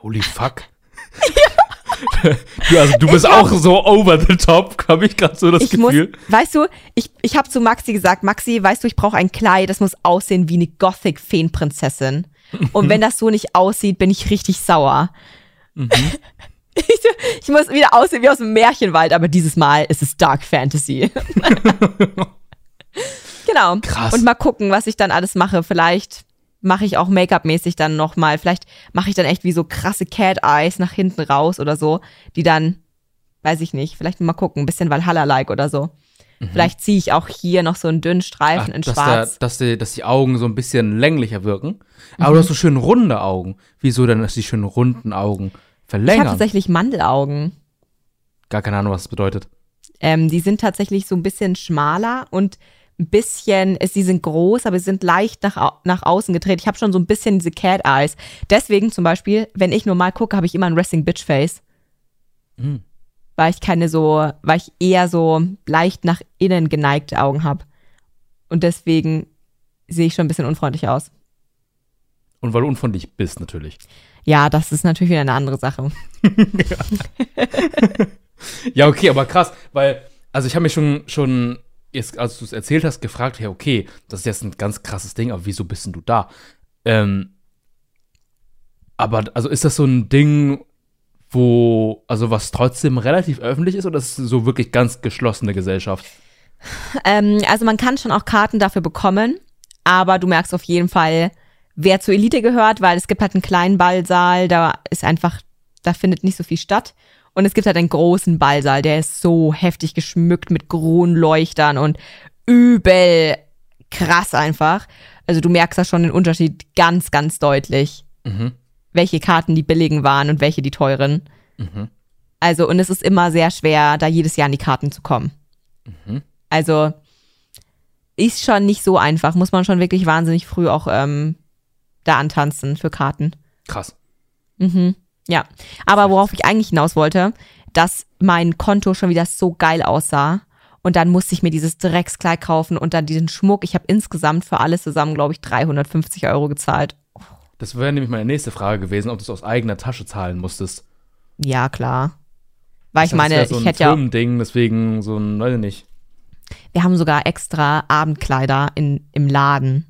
Holy fuck. du, also, du bist auch so over the top, habe ich gerade so das ich muss, Gefühl. weißt du, ich, ich habe zu Maxi gesagt, Maxi, weißt du, ich brauche ein Kleid, das muss aussehen wie eine Gothic-Feenprinzessin. Und wenn das so nicht aussieht, bin ich richtig sauer. Mhm. ich, ich muss wieder aussehen wie aus dem Märchenwald, aber dieses Mal ist es Dark Fantasy. genau. Krass. Und mal gucken, was ich dann alles mache. Vielleicht mache ich auch Make-up-mäßig dann nochmal. Vielleicht mache ich dann echt wie so krasse Cat-Eyes nach hinten raus oder so, die dann, weiß ich nicht, vielleicht mal gucken, ein bisschen Valhalla-like oder so. Vielleicht ziehe ich auch hier noch so einen dünnen Mhm. Ach, Streifen in dass, schwarz. dass, die, dass die Augen so ein bisschen länglicher wirken. Aber Mhm. du hast so schön runde Augen. Wieso denn, dass die schönen runden Augen Ich habe verlängern? tatsächlich Mandelaugen. Gar keine Ahnung, was das bedeutet. Ähm, die sind tatsächlich so ein bisschen schmaler und ein bisschen, es, die sind groß, aber sie sind leicht nach, nach außen gedreht. Ich habe schon so ein bisschen diese Cat Eyes. Deswegen zum Beispiel, wenn ich normal gucke, habe ich immer ein Resting Bitch Face. Mhm. Weil ich keine so, weil ich eher so leicht nach innen geneigte Augen habe. Und deswegen sehe ich schon ein bisschen unfreundlich aus. Und weil du unfreundlich bist, natürlich. Ja, das ist natürlich wieder eine andere Sache. Ja, okay, aber krass, weil, also ich habe mich schon, schon jetzt, als du es erzählt hast, gefragt, ja, okay, das ist jetzt ein ganz krasses Ding, aber wieso bist denn du da? Ähm, aber, also ist das so ein Ding, wo, also was trotzdem relativ öffentlich ist oder ist es so wirklich ganz geschlossene Gesellschaft? Ähm, also man kann schon auch Karten dafür bekommen, aber du merkst auf jeden Fall, wer zur Elite gehört, weil es gibt halt einen kleinen Ballsaal, da ist einfach, da findet nicht so viel statt. Und es gibt halt einen großen Ballsaal, der ist so heftig geschmückt mit Kronleuchtern und übel krass einfach. Also du merkst da schon den Unterschied ganz, ganz deutlich, Mhm. welche Karten die billigen waren und welche die teuren. Mhm. Also, und es ist immer sehr schwer, da jedes Jahr an die Karten zu kommen. Mhm. Also, ist schon nicht so einfach. Muss man schon wirklich wahnsinnig früh auch ähm, da antanzen für Karten. Krass. Mhm. Ja. Aber worauf ich eigentlich hinaus wollte, dass mein Konto schon wieder so geil aussah. Und dann musste ich mir dieses Dreckskleid kaufen und dann diesen Schmuck. Ich habe insgesamt für alles zusammen, glaube ich, 350 Euro gezahlt. Das wäre nämlich meine nächste Frage gewesen, ob du es aus eigener Tasche zahlen musstest. Ja, klar. Weil ich das meine, so ich ein hätte ja, Firmending, deswegen so ein, weiß ich nicht. wir haben sogar extra Abendkleider in, im Laden.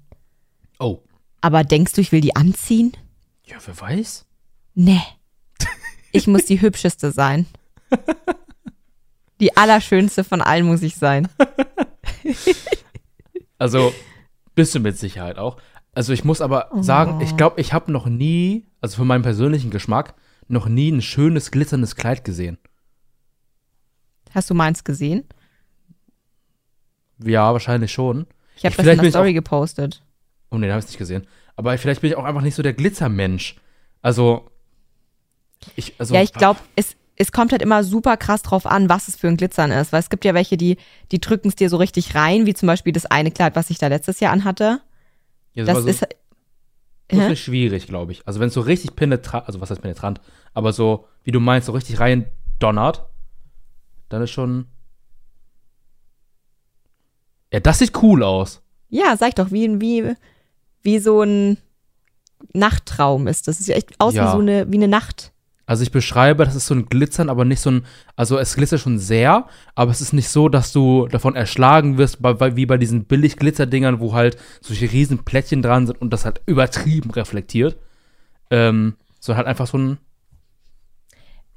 Oh. Aber denkst du, ich will die anziehen? Ja, wer weiß? Nee. Ich muss die hübscheste sein. Die allerschönste von allen muss ich sein. Also, bist du mit Sicherheit auch. Also, ich muss aber sagen, ich glaube, ich habe noch nie, also für meinen persönlichen Geschmack, noch nie ein schönes, glitzerndes Kleid gesehen. Hast du meins gesehen? Ja, wahrscheinlich schon. Ich habe das vielleicht in der Story gepostet. Oh nee, da habe ich nicht gesehen. Aber vielleicht bin ich auch einfach nicht so der Glitzermensch. Also, ich, also. ja, ich glaube, es, es kommt halt immer super krass drauf an, was es für ein Glitzern ist. Weil es gibt ja welche, die, die drücken es dir so richtig rein, wie zum Beispiel das eine Kleid, was ich da letztes Jahr anhatte. ja, Das war so, ist. viel schwierig, glaube ich. Also, wenn es so richtig penetrant, also was heißt penetrant, aber so, wie du meinst, so richtig rein donnert, dann ist schon. Ja, das sieht cool aus. Ja, sag ich doch, wie, wie, wie so ein Nachttraum ist. Das sieht echt aus Ja. wie so eine, wie eine Nacht. Also ich beschreibe, das ist so ein Glitzern, aber nicht so ein, also es glitzert schon sehr, aber es ist nicht so, dass du davon erschlagen wirst, wie bei diesen billig Glitzerdingern, wo halt solche riesen Plättchen dran sind und das halt übertrieben reflektiert. Ähm, so halt einfach so ein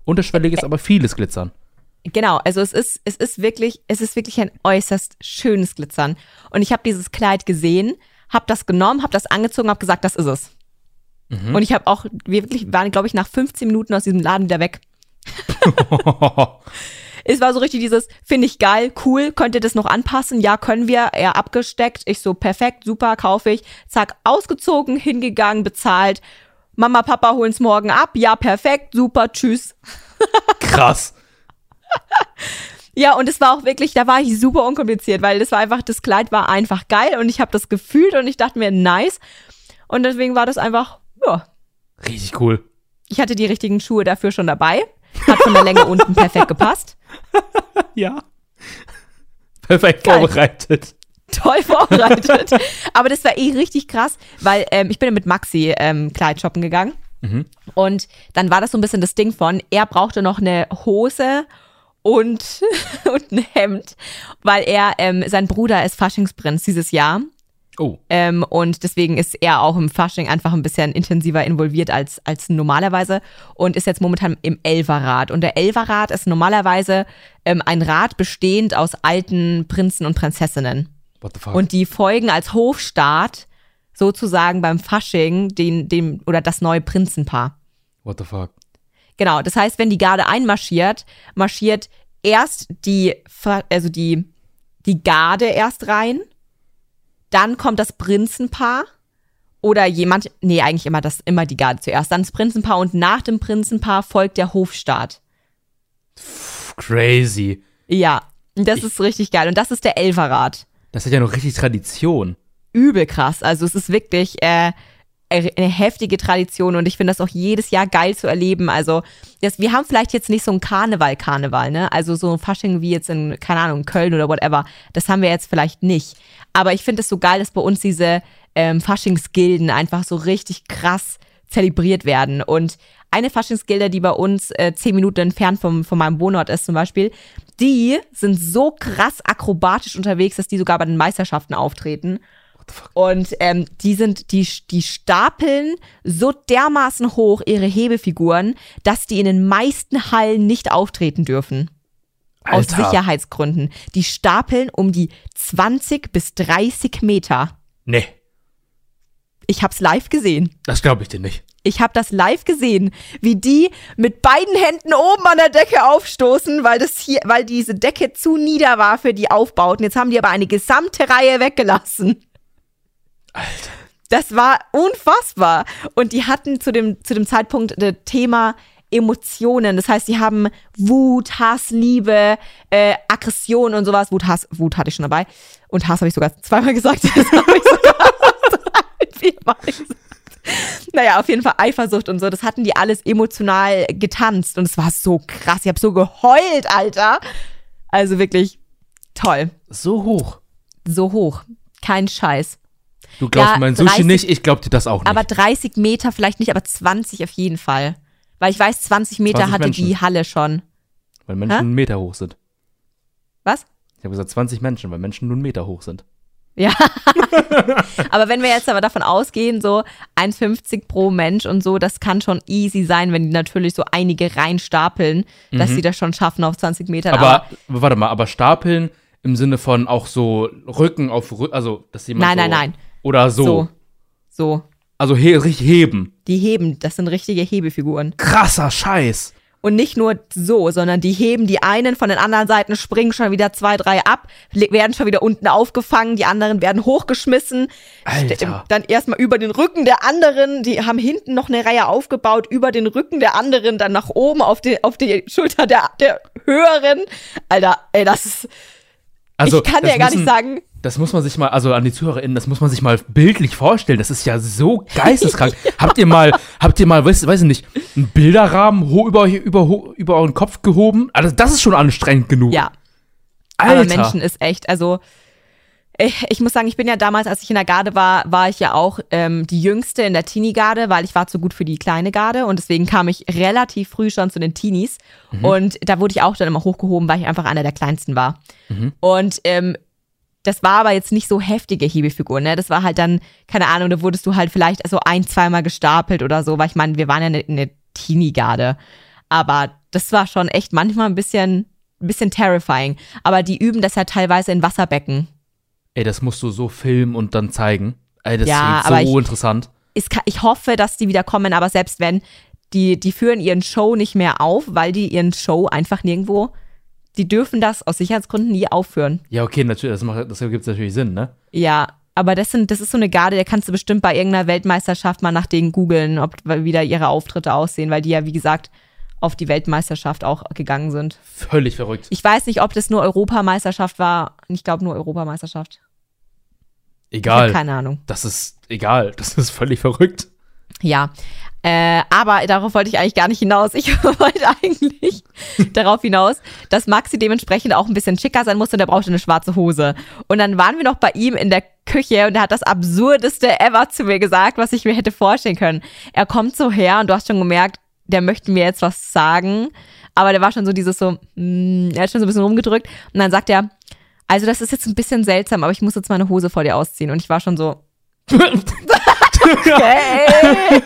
unterschwelliges, aber vieles Glitzern. Genau, also es ist, es ist wirklich, es ist wirklich ein äußerst schönes Glitzern. Und ich habe dieses Kleid gesehen, habe das genommen, habe das angezogen, habe gesagt, das ist es. Und ich habe auch, wir wirklich waren, glaube ich, nach 15 Minuten aus diesem Laden wieder weg. Es war so richtig dieses, finde ich geil, cool, könnt ihr das noch anpassen? Ja, können wir. Er abgesteckt. Ich so, perfekt, super, kaufe ich. Zack, ausgezogen, hingegangen, bezahlt. Mama, Papa holen's morgen ab. Ja, perfekt, super, tschüss. Krass. Ja, und es war auch wirklich, da war ich super unkompliziert, weil das war einfach, das Kleid war einfach geil und ich habe das gefühlt und ich dachte mir, nice. Und deswegen war das einfach, ja, Richtig cool. ich hatte die richtigen Schuhe dafür schon dabei. Hat von der Länge unten perfekt gepasst. Ja. Perfekt Geil. vorbereitet. Toll vorbereitet. Aber das war eh richtig krass, weil ähm, ich bin mit Maxi ähm, Kleid shoppen gegangen. Und dann war das so ein bisschen das Ding von, er brauchte noch eine Hose und, und ein Hemd, weil er, ähm, sein Bruder ist Faschingsprinz dieses Jahr. Oh. Ähm, und deswegen ist er auch im Fasching einfach ein bisschen intensiver involviert als, als normalerweise und ist jetzt momentan im Elferrat. Und der Elferrat ist normalerweise ähm, ein Rat bestehend aus alten Prinzen und Prinzessinnen. What the fuck? Und die folgen als Hofstaat sozusagen beim Fasching den, dem, oder das neue Prinzenpaar. What the fuck? Genau, das heißt, wenn die Garde einmarschiert, marschiert erst die, also die, die Garde erst rein, dann kommt das Prinzenpaar oder jemand, nee, eigentlich immer das, immer die Garde zuerst, dann das Prinzenpaar und nach dem Prinzenpaar folgt der Hofstaat. Crazy. Ja, das ist richtig geil und das ist der Elferrat. Das hat ja noch richtig Tradition. übel krass. Also es ist wirklich äh, eine heftige Tradition und ich finde das auch jedes Jahr geil zu erleben. Also das, wir haben vielleicht jetzt nicht so ein Karneval-Karneval, ne? Also so ein Fasching wie jetzt in, keine Ahnung, Köln oder whatever. Das haben wir jetzt vielleicht nicht. Aber ich finde es so geil, dass bei uns diese ähm, Faschingsgilden einfach so richtig krass zelebriert werden. Und eine Faschingsgilde, die bei uns äh, zehn Minuten entfernt vom, von meinem Wohnort ist zum Beispiel, die sind so krass akrobatisch unterwegs, dass die sogar bei den Meisterschaften auftreten. Und ähm, die sind, die, die stapeln so dermaßen hoch ihre Hebefiguren, dass die in den meisten Hallen nicht auftreten dürfen. Aus Alter. Sicherheitsgründen. Die stapeln um die 20 bis 30 Meter. Nee, Ich hab's live gesehen. das glaube ich dir nicht. Ich habe das live gesehen, wie die mit beiden Händen oben an der Decke aufstoßen, weil das hier, weil diese Decke zu nieder war für die Aufbauten. Jetzt haben die aber eine gesamte Reihe weggelassen. Alter. Das war unfassbar. Und die hatten zu dem, zu dem Zeitpunkt das Thema Emotionen. Das heißt, die haben Wut, Hass, Liebe, äh, Aggression und sowas. Wut, Hass, Wut hatte ich schon dabei. Und Hass habe ich sogar zweimal gesagt. Das habe ich sogar viermal gesagt. Naja, auf jeden Fall Eifersucht und so. Das hatten die alles emotional getanzt. Und es war so krass. Ich habe so geheult, Alter. Also wirklich toll. So hoch. So hoch. Kein Scheiß. Du glaubst Ja, mein Sushi 30 nicht, ich glaub dir das auch nicht. Aber 30 Meter vielleicht nicht, aber 20 auf jeden Fall. Weil ich weiß, 20 Meter 20 hatte Menschen. die Halle schon. weil Menschen Hä? einen Meter hoch sind. Was? Ich habe gesagt 20 Menschen, weil Menschen nur einen Meter hoch sind. Ja. aber wenn wir jetzt aber davon ausgehen, so 1,50 pro Mensch und so, das kann schon easy sein, wenn die natürlich so einige reinstapeln, dass sie das schon schaffen auf 20 Metern. Mhm. Aber, warte mal, aber stapeln im Sinne von auch so Rücken auf Rücken, also dass jemand Nein, so, nein, nein. Oder so. so. So. Also he richtig heben. Die heben, das sind richtige Hebefiguren. Krasser Scheiß. Und nicht nur so, sondern die heben die einen von den anderen Seiten, springen schon wieder zwei, drei ab, werden schon wieder unten aufgefangen, die anderen werden hochgeschmissen. Alter. Dann erstmal über den Rücken der anderen, die haben hinten noch eine Reihe aufgebaut, über den Rücken der anderen, dann nach oben auf die, auf die Schulter der, der höheren. Alter, ey, das ist, Also, ich kann dir gar nicht müssen- sagen, Das muss man sich mal, also an die ZuhörerInnen, das muss man sich mal bildlich vorstellen. Das ist ja so geisteskrank. Habt ihr mal, habt ihr mal, weiß, weiß ich nicht, einen Bilderrahmen ho über, über, über euren Kopf gehoben? Also das ist schon anstrengend genug. ja, Alter. aber Menschen ist echt, also Ich, muss sagen, ich bin ja damals, als ich in der Garde war, war ich ja auch ähm, die Jüngste in der Teenie-Garde, weil ich war zu gut für die kleine Garde und deswegen kam ich relativ früh schon zu den Teenies. Und da wurde ich auch dann immer hochgehoben, weil ich einfach einer der Kleinsten war. Und ähm, das war aber jetzt nicht so heftige Hebefigur, ne? Das war halt dann, keine Ahnung, da wurdest du halt vielleicht so ein, zweimal gestapelt oder so, weil ich meine, wir waren ja eine, eine Teenie-Garde. Aber das war schon echt manchmal ein bisschen, ein bisschen terrifying. Aber die üben das ja teilweise in Wasserbecken. Ey, das musst du so filmen und dann zeigen. Ey, das Ja, aber so ich- interessant. Es kann, ich hoffe, dass die wieder kommen, aber selbst wenn, die, die führen ihren Show nicht mehr auf, weil die ihren Show einfach nirgendwo, die dürfen das aus Sicherheitsgründen nie aufführen. Ja, okay, natürlich, das, macht, das ergibt natürlich Sinn, ne? Ja, aber das, sind, das ist so eine Garde, der kannst du bestimmt bei irgendeiner Weltmeisterschaft mal nach denen googeln, ob wieder ihre Auftritte aussehen, weil die ja, wie gesagt, auf die Weltmeisterschaft auch gegangen sind. Völlig verrückt. Ich weiß nicht, ob das nur Europameisterschaft war. Ich glaube nur Europameisterschaft. Egal. keine Ahnung. Das ist egal. Das ist völlig verrückt. Ja. Äh, aber darauf wollte ich eigentlich gar nicht hinaus. Ich wollte eigentlich darauf hinaus, dass Maxi dementsprechend auch ein bisschen schicker sein musste und der brauchte eine schwarze Hose. Und dann waren wir noch bei ihm in der Küche und er hat das absurdeste ever zu mir gesagt, was ich mir hätte vorstellen können. Er kommt so her und du hast schon gemerkt, der möchte mir jetzt was sagen. Aber der war schon so dieses so, mm, er hat schon so ein bisschen rumgedrückt. Und dann sagt er, also das ist jetzt ein bisschen seltsam, aber ich muss jetzt meine Hose vor dir ausziehen. Und ich war schon so, Hey.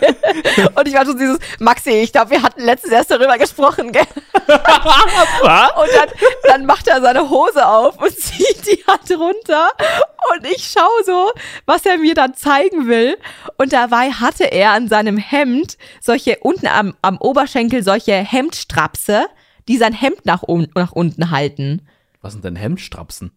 Und ich war schon dieses, Maxi, ich glaube, wir hatten letztens erst darüber gesprochen, gell? Und dann, dann macht er seine Hose auf und zieht die Hand runter. Und ich schaue so, was er mir dann zeigen will. Und dabei hatte er an seinem Hemd solche, unten am, am Oberschenkel solche Hemdstrapse, die sein Hemd nach, un nach unten halten. Was sind denn Hemdstrapsen?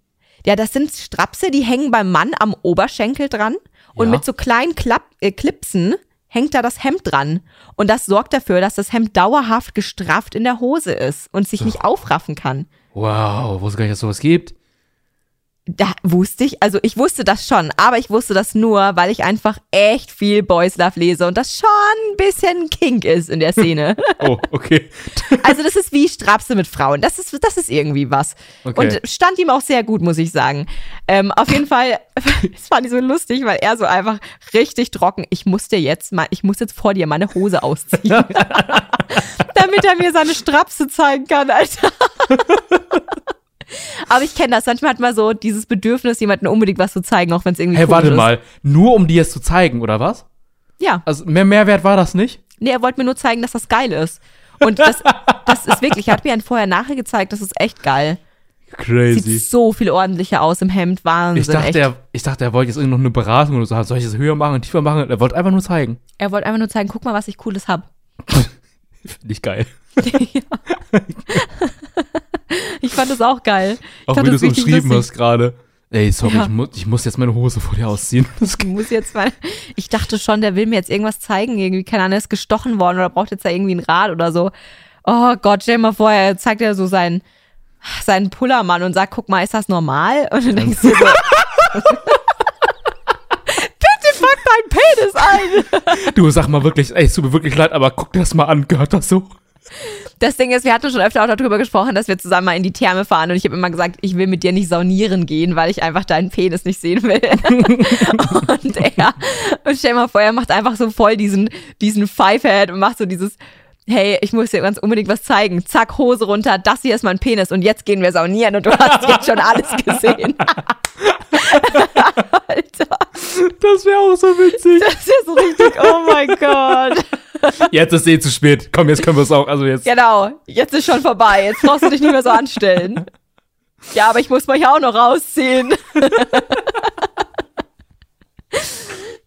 Ja, das sind Strapse, die hängen beim Mann am Oberschenkel dran und Ja. mit so kleinen Klapp äh, Clipsen hängt da das Hemd dran. Und das sorgt dafür, dass das Hemd dauerhaft gestrafft in der Hose ist und sich nicht aufraffen kann. Wow, wusste gar nicht, dass sowas gibt. Da wusste ich, also ich wusste das schon, aber ich wusste das nur, weil ich einfach echt viel Boys Love lese und das schon ein bisschen Kink ist in der Szene. Oh, okay. Also das ist wie Strapse mit Frauen. Das ist, das ist irgendwie was. Okay. Und stand ihm auch sehr gut, muss ich sagen. Ähm, auf jeden Fall, das fand ich so lustig, weil er so einfach richtig trocken, ich muss dir jetzt mal, ich muss jetzt vor dir meine Hose ausziehen. Damit er mir seine Strapse zeigen kann, Alter. Aber ich kenne das. Manchmal hat man so dieses Bedürfnis, jemandem unbedingt was zu zeigen, auch wenn es irgendwie Hey, warte ist. mal. Nur um dir es zu zeigen, oder was? Ja. Also, mehr Mehrwert war das nicht? Nee, er wollte mir nur zeigen, dass das geil ist. Und das, das ist wirklich, er hat mir ein vorher-nachher gezeigt, das ist echt geil. Crazy. Sieht so viel ordentlicher aus im Hemd, Wahnsinn. Ich dachte, echt. er, ich dachte, er wollte jetzt irgendwie noch eine Beratung oder so haben. Soll ich das höher machen und tiefer machen? Er wollte einfach nur zeigen. er wollte einfach nur zeigen, guck mal, was ich Cooles hab. Finde ich geil. Ich fand das auch geil. Auch fand wie du es umschrieben lustig. hast gerade. Ey, sorry, Ja. ich, mu ich muss jetzt meine Hose vor dir ausziehen. Ich muss jetzt mal, ich dachte schon, der will mir jetzt irgendwas zeigen, irgendwie, keine Ahnung, er ist gestochen worden oder braucht jetzt da irgendwie ein Rad oder so. Oh Gott, stell dir mal vor, er zeigt ja so seinen, seinen Pullermann und sagt, guck mal, ist das normal? Und dann denkst du so, deinen Penis ein! Du sag mal wirklich, ey, es tut mir wirklich leid, aber guck dir das mal an. Gehört das so? Das Ding ist, wir hatten schon öfter auch darüber gesprochen, dass wir zusammen mal in die Therme fahren und ich habe immer gesagt, ich will mit dir nicht saunieren gehen, weil ich einfach deinen Penis nicht sehen will. und er, und stell mal vor, er macht einfach so voll diesen, diesen Five-Head und macht so dieses, hey, ich muss dir ganz unbedingt was zeigen. Zack, Hose runter, das hier ist mein Penis und jetzt gehen wir saunieren und du hast jetzt schon alles gesehen. Alter, Das wäre auch so witzig. das ist so richtig, oh mein Gott. Jetzt ist eh zu spät. Komm, jetzt können wir es auch. Also jetzt. Genau, jetzt ist schon vorbei. Jetzt brauchst du dich nicht mehr so anstellen. Ja, aber ich muss mich auch noch rausziehen.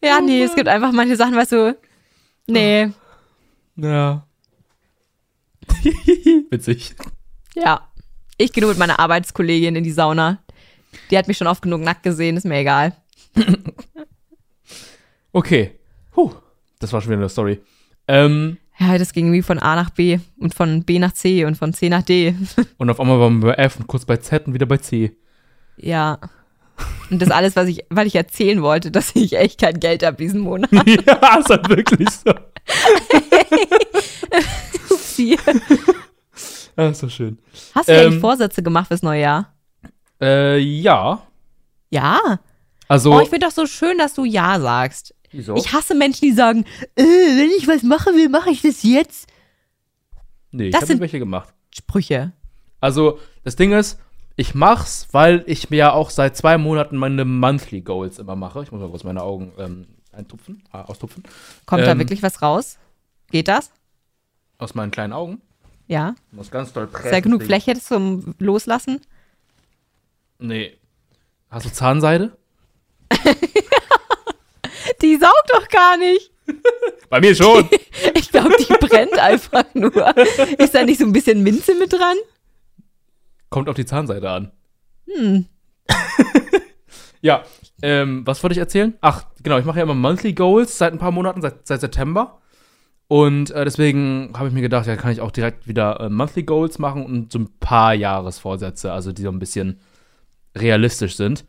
ja, nee, es gibt einfach manche Sachen, weißt du, nee, Ja. Witzig. ja. Ich gehe nur mit meiner Arbeitskollegin in die Sauna. Die hat mich schon oft genug nackt gesehen, ist mir egal. Okay. Puh. Das war schon wieder eine Story. Ähm, Ja, das ging wie von A nach B und von B nach C und von C nach D. und auf einmal waren wir bei F und kurz bei Z und wieder bei C. Ja. Und das alles, was ich, weil ich erzählen wollte, dass ich echt kein Geld habe diesen Monat. ja, ist halt wirklich so. Sie. Ah, ist so schön. Hast du Ähm, eigentlich Vorsätze gemacht fürs neue Jahr? Äh, ja. Ja. Also, Oh, ich finde doch so schön, dass du Ja sagst. wieso? Ich hasse Menschen, die sagen, äh, wenn ich was machen will, mache ich das jetzt. nee, ich das habe sind- welche gemacht. Sprüche. Also, das Ding ist, ich mach's, weil ich mir ja auch seit zwei Monaten meine Monthly Goals immer mache. Ich muss mal kurz meine Augen ähm, eintupfen, äh, austupfen. Kommt da Ähm. wirklich was raus? Geht das? Aus meinen kleinen Augen. Ja. Muss ganz doll pressen. Ist da genug Fläche zum Loslassen? Nee. Hast du Zahnseide? Die saugt doch gar nicht. Bei mir schon. Ich glaube, die brennt einfach nur. Ist da nicht so ein bisschen Minze mit dran? Kommt auf die Zahnseide an. Hm. Ja, ähm, was wollte ich erzählen? Ach, genau, ich mache ja immer Monthly Goals seit ein paar Monaten, seit, seit September. Und äh, deswegen habe ich mir gedacht, ja, kann ich auch direkt wieder äh, Monthly Goals machen und so ein paar Jahresvorsätze, also die so ein bisschen realistisch sind.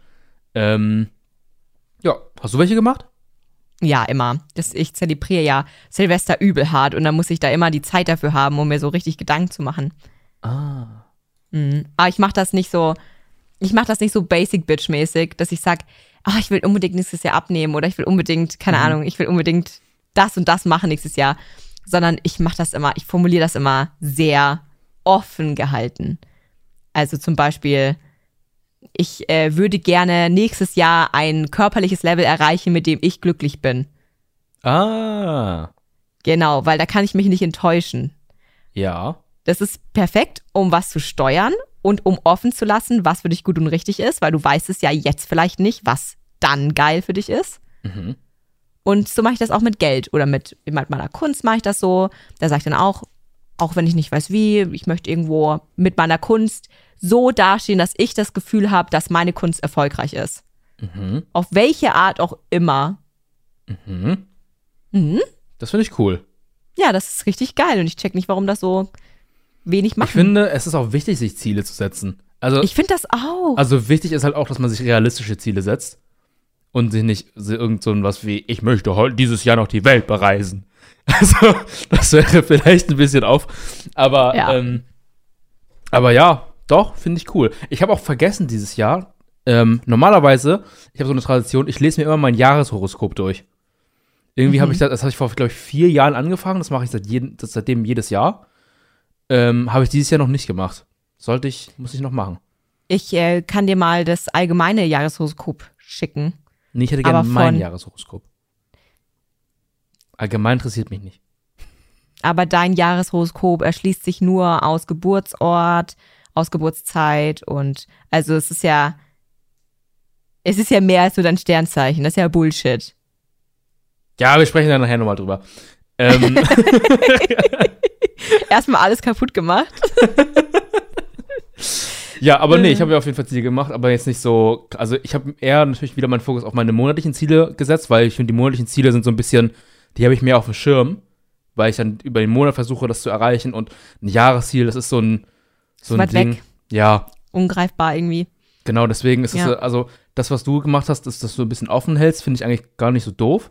Ähm, ja, hast du welche gemacht? Ja, immer. Das, ich zelebriere ja Silvester übel hart und dann muss ich da immer die Zeit dafür haben, um mir so richtig Gedanken zu machen. Ah. Mhm. Aber ich mache das nicht so, ich mache das nicht so basic bitch mäßig, dass ich sag, ah, ich will unbedingt nächstes Jahr abnehmen oder ich will unbedingt, keine Ahnung, ich will unbedingt das und das machen nächstes Jahr, sondern ich mache das immer, ich formuliere das immer sehr offen gehalten. Also zum Beispiel, ich äh, würde gerne nächstes Jahr ein körperliches Level erreichen, mit dem ich glücklich bin. Ah. Genau, weil da kann ich mich nicht enttäuschen. Ja. Das ist perfekt, um was zu steuern und um offen zu lassen, was für dich gut und richtig ist, weil du weißt es ja jetzt vielleicht nicht, was dann geil für dich ist. Mhm. Und so mache ich das auch mit Geld oder mit, mit meiner Kunst mache ich das so. Da sage ich dann auch, auch wenn ich nicht weiß wie, ich möchte irgendwo mit meiner Kunst so dastehen, dass ich das Gefühl habe, dass meine Kunst erfolgreich ist. Mhm. Auf welche Art auch immer. Mhm. Mhm. Das finde ich cool. Ja, das ist richtig geil und ich check nicht, warum das so wenig macht. Ich finde, es ist auch wichtig, sich Ziele zu setzen. Also, Ich finde das auch. Also wichtig ist halt auch, dass man sich realistische Ziele setzt und sich nicht irgend so was wie, ich möchte dieses Jahr noch die Welt bereisen. Also, das wäre vielleicht ein bisschen auf. Aber, Ja. ähm, aber ja, doch, finde ich cool. Ich habe auch vergessen dieses Jahr, ähm, normalerweise, ich habe so eine Tradition, ich lese mir immer mein Jahreshoroskop durch. Irgendwie habe ich das, das habe ich vor, glaube ich, vier Jahren angefangen, das mache ich seit jeden, das seitdem jedes Jahr. Ähm, habe ich dieses Jahr noch nicht gemacht. Sollte ich, muss ich noch machen. Ich äh, kann dir mal das allgemeine Jahreshoroskop schicken. Nee, ich hätte gerne mein Jahreshoroskop. Allgemein interessiert mich nicht. Aber dein Jahreshoroskop erschließt sich nur aus Geburtsort, aus Geburtszeit und also es ist ja, es ist ja mehr als nur dein Sternzeichen. Das ist ja Bullshit. Ja, wir sprechen dann nachher nochmal drüber. Ähm, Erstmal alles kaputt gemacht. ja, aber nee, ich habe ja auf jeden Fall Ziele gemacht, aber jetzt nicht so. Also, ich habe eher natürlich wieder meinen Fokus auf meine monatlichen Ziele gesetzt, weil ich finde, die monatlichen Ziele sind so ein bisschen, die habe ich mehr auf dem Schirm, weil ich dann über den Monat versuche, das zu erreichen und ein Jahresziel, das ist so ein, so ein weit Ding. weg. Ja, Ungreifbar irgendwie. Genau, deswegen ist es, Ja. so- also das, was du gemacht hast, ist, dass du ein bisschen offen hältst, finde ich eigentlich gar nicht so doof.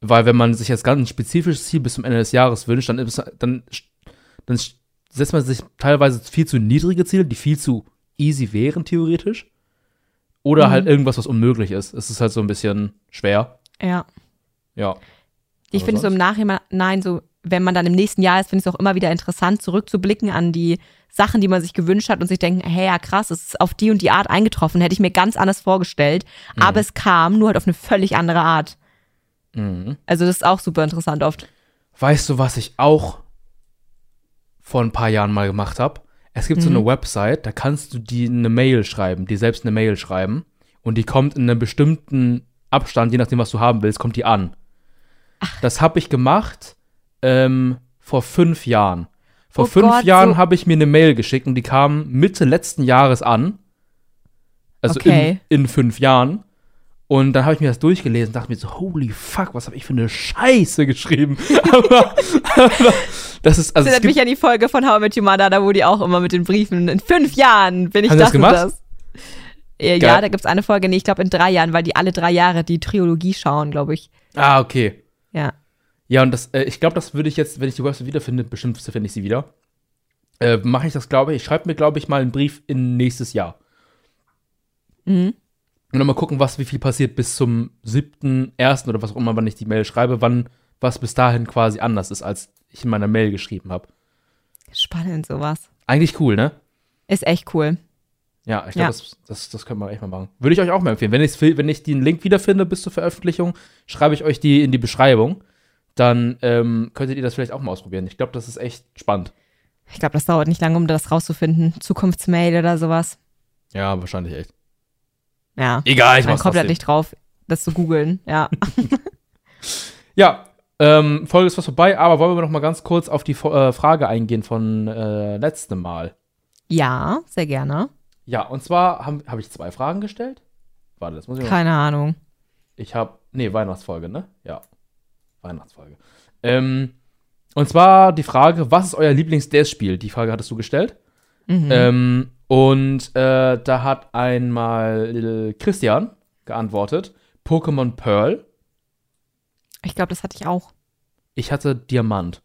Weil wenn man sich jetzt ganz ein spezifisches Ziel bis zum Ende des Jahres wünscht, dann, ist, dann, dann setzt man sich teilweise viel zu niedrige Ziele, die viel zu easy wären, theoretisch. Oder Mhm. halt irgendwas, was unmöglich ist. Es ist halt so ein bisschen schwer. Ja. Ja. Ich finde es so im Nachhinein so, wenn man dann im nächsten Jahr ist, finde ich es auch immer wieder interessant, zurückzublicken an die Sachen, die man sich gewünscht hat und sich denken, hey, ja krass, es ist auf die und die Art eingetroffen, hätte ich mir ganz anders vorgestellt, aber es kam nur halt auf eine völlig andere Art. Mhm. Also das ist auch super interessant oft. Weißt du, was ich auch vor ein paar Jahren mal gemacht habe? Es gibt so Mhm. eine Website, da kannst du die eine Mail schreiben, die selbst eine Mail schreiben und die kommt in einem bestimmten Abstand, je nachdem, was du haben willst, kommt die an. Das habe ich gemacht ähm, vor fünf Jahren. Vor Oh fünf Gott, Jahren so- habe ich mir eine Mail geschickt und die kam Mitte letzten Jahres an. Also Okay. in, in fünf Jahren. Und dann habe ich mir das durchgelesen und dachte mir so, holy fuck, was habe ich für eine Scheiße geschrieben. aber das ist, Das also es erinnert mich an die Folge von How I Met Your Mother, da wo die auch immer mit den Briefen, in fünf Jahren bin ich das das gemacht? das. Äh, Geil. Ja, da gibt es eine Folge, nee, ich glaube in drei Jahren, weil die alle drei Jahre die Trilogie schauen, glaube ich. ah, okay. Ja. Ja, und das, äh, ich glaube, das würde ich jetzt, wenn ich die Website wiederfinde, bestimmt finde ich sie wieder. Äh, Mache ich das, glaube ich. Ich schreibe mir, glaube ich, mal einen Brief in nächstes Jahr. Mhm. Und dann mal gucken, was, wie viel passiert bis zum 7.1. oder was auch immer, wann ich die Mail schreibe, wann was bis dahin quasi anders ist, als ich in meiner Mail geschrieben habe. Spannend, sowas. Eigentlich cool, ne? Ist echt cool. Ja, ich glaube, Ja. das, das, das können wir echt mal machen. Würde ich euch auch mal empfehlen. Wenn, wenn ich den Link wiederfinde bis zur Veröffentlichung, schreibe ich euch die in die Beschreibung. Dann ähm, könntet ihr das vielleicht auch mal ausprobieren. Ich glaube, das ist echt spannend. Ich glaube, das dauert nicht lange, um das rauszufinden. Zukunftsmail oder sowas. Ja, wahrscheinlich echt. Ja. Egal, ich Man mach's kommt halt nicht drauf, das zu googeln. Ja. Ja, ähm, Folge ist fast vorbei, aber wollen wir noch mal ganz kurz auf die äh, Frage eingehen von äh, letztem Mal. ja, sehr gerne. Ja, und zwar habe hab ich zwei Fragen gestellt. Warte, das muss ich. Keine Ahnung. Ich habe, nee, Weihnachtsfolge, ne? Ja, Weihnachtsfolge. Ähm, und zwar die Frage, was ist euer Lieblings-DS-Spiel? Die Frage hattest du gestellt. Mhm. Ähm, und äh, da hat einmal Christian geantwortet, Pokémon Pearl. Ich glaube, das hatte ich auch. Ich hatte Diamant.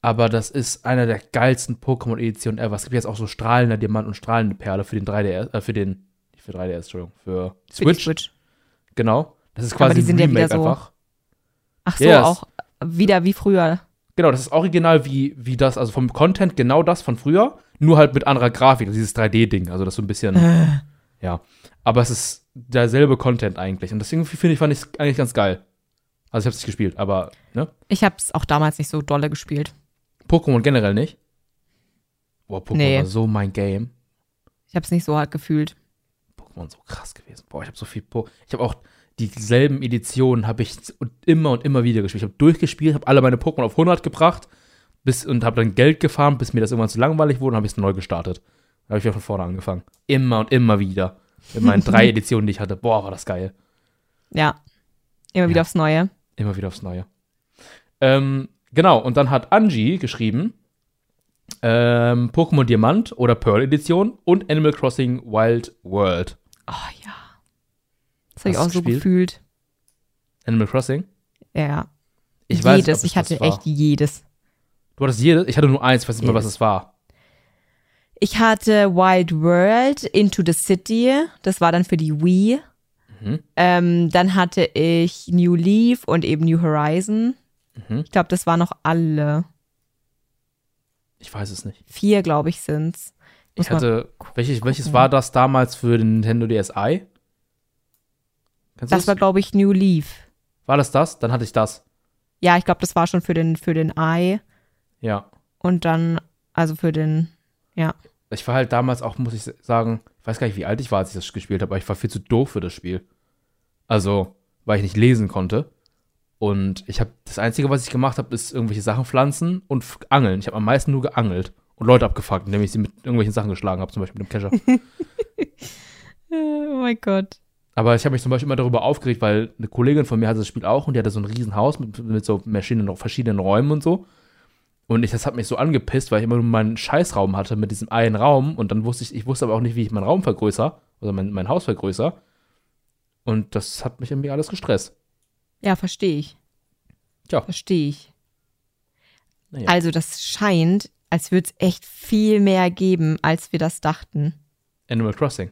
Aber das ist einer der geilsten Pokémon-Editionen ever. Es gibt jetzt auch so strahlender Diamant und strahlende Perle für den 3DS, äh, für den, nicht für 3DS, Entschuldigung, für die Für die Switch. Switch. Genau. Das ist Aber quasi die sind ein ja wieder Remake so- einfach. Ach so, Ja, es- auch wieder wie früher. Genau, das ist original wie, wie das, also vom Content genau das von früher, nur halt mit anderer Grafik, dieses 3D-Ding. Also das so ein bisschen, Äh. ja. Aber es ist derselbe Content eigentlich. Und deswegen finde ich, fand ich es eigentlich ganz geil. Also ich habe es nicht gespielt, aber, ne? Ich habe es auch damals nicht so dolle gespielt. Pokémon generell nicht. Boah, Pokémon Nee. war so mein Game. Ich habe es nicht so hart gefühlt. Pokémon so krass gewesen. Boah, ich habe so viel po Ich habe auch dieselben Editionen habe ich immer und immer wieder gespielt. Ich habe durchgespielt, habe alle meine Pokémon auf 100 gebracht bis, und habe dann Geld gefahren, bis mir das irgendwann zu langweilig wurde und habe ich es neu gestartet. Dann habe ich wieder von vorne angefangen. Immer und immer wieder. In meinen drei Editionen, die ich hatte. Boah, war das geil. Ja. Immer wieder Ja. aufs Neue. Immer wieder aufs Neue. Ähm, genau, und dann hat Angie geschrieben, ähm, Pokémon Diamant oder Pearl Edition und Animal Crossing Wild World. Oh ja. Das habe ich auch so gespielt? gefühlt. Animal Crossing? Ja. Ich weiß nicht, jedes. es ich hatte echt jedes. Du hattest jedes? Ich hatte nur eins, ich weiß nicht mehr, was Jedes. es war. Ich hatte Wild World, Into the City. Das war dann für die Wii. Mhm. Ähm, dann hatte ich New Leaf und eben New Horizon. Mhm. Ich glaube, das waren noch alle. Ich weiß es nicht. Vier, glaube ich, sind's. Muss Ich hatte, welches, welches war das damals für den Nintendo DSi? Kennst Das war, glaube ich, New Leaf. war das das? Dann hatte ich das. Ja, ich glaube, das war schon für den, für den Eye. Ja. Und dann, also für den, ja. Ich war halt damals auch, muss ich sagen, ich weiß gar nicht, wie alt ich war, als ich das gespielt habe, aber ich war viel zu doof für das Spiel. Also, weil ich nicht lesen konnte. Und ich habe das Einzige, was ich gemacht habe, ist irgendwelche Sachen pflanzen und angeln. Ich habe am meisten nur geangelt und Leute abgefuckt, indem ich sie mit irgendwelchen Sachen geschlagen habe, zum Beispiel mit dem Kescher. Oh mein Gott. Aber ich habe mich zum Beispiel immer darüber aufgeregt, weil eine Kollegin von mir hatte das Spiel auch und die hatte so ein Riesenhaus mit, mit so verschiedenen, verschiedenen Räumen und so. Und ich, das hat mich so angepisst, weil ich immer nur meinen Scheißraum hatte mit diesem einen Raum und dann wusste ich, ich wusste aber auch nicht, wie ich meinen Raum vergrößere, oder mein, mein Haus vergrößere. Und das hat mich irgendwie alles gestresst. Ja, verstehe ich. Tja. Verstehe ich. Naja. Also, das scheint, als würde es echt viel mehr geben, als wir das dachten. Animal Crossing.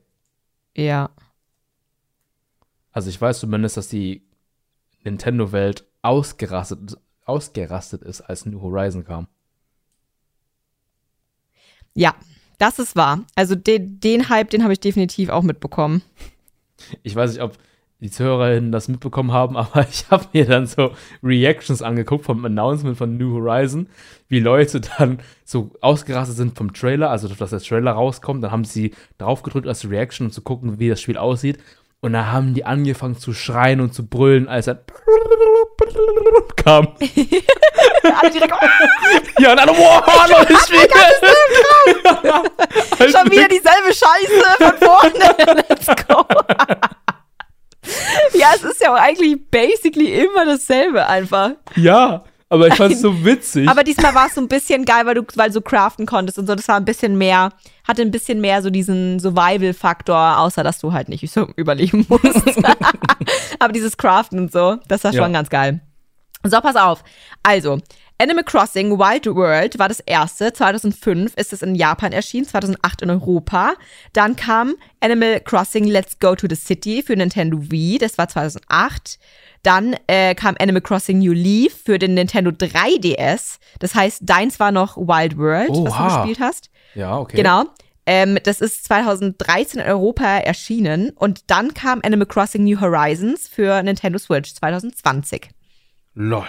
Ja. Also ich weiß zumindest, dass die Nintendo-Welt ausgerastet, ausgerastet ist, als New Horizon kam. Ja, das ist wahr. Also, den, den Hype, den habe ich definitiv auch mitbekommen. Ich weiß nicht, ob die Zuhörerinnen das mitbekommen haben, aber ich habe mir dann so Reactions angeguckt vom Announcement von New Horizon, wie Leute dann so ausgerastet sind vom Trailer, also dass der Trailer rauskommt, dann haben sie drauf gedrückt als Reaction, um zu gucken, wie das Spiel aussieht. Und da haben die angefangen zu schreien und zu brüllen, als er kam. Alle direkt, Ja, und alle, wow, neues Spiel. schon wieder dieselbe Scheiße von vorne. Let's go. ja, es ist ja auch eigentlich basically immer dasselbe einfach. Ja, aber ich fand's so witzig. Aber diesmal war es so ein bisschen geil, weil du, weil du craften konntest und so. Das war ein bisschen mehr, hatte ein bisschen mehr so diesen Survival-Faktor, außer dass du halt nicht so überleben musst. Aber dieses Craften und so, das war Ja. schon ganz geil. So, pass auf. Also, Animal Crossing Wild World war das erste. 2005 ist es in Japan erschienen, 2008 in Europa. Dann kam Animal Crossing Let's Go to the City für Nintendo Wii, das war 2008. Dann äh, kam Animal Crossing New Leaf für den Nintendo 3DS. Das heißt, deins war noch Wild World, was du Oha. gespielt hast. Ja, okay. Genau. Ähm, das ist 2013 in Europa erschienen und dann kam Animal Crossing New Horizons für Nintendo Switch 2020. Lol.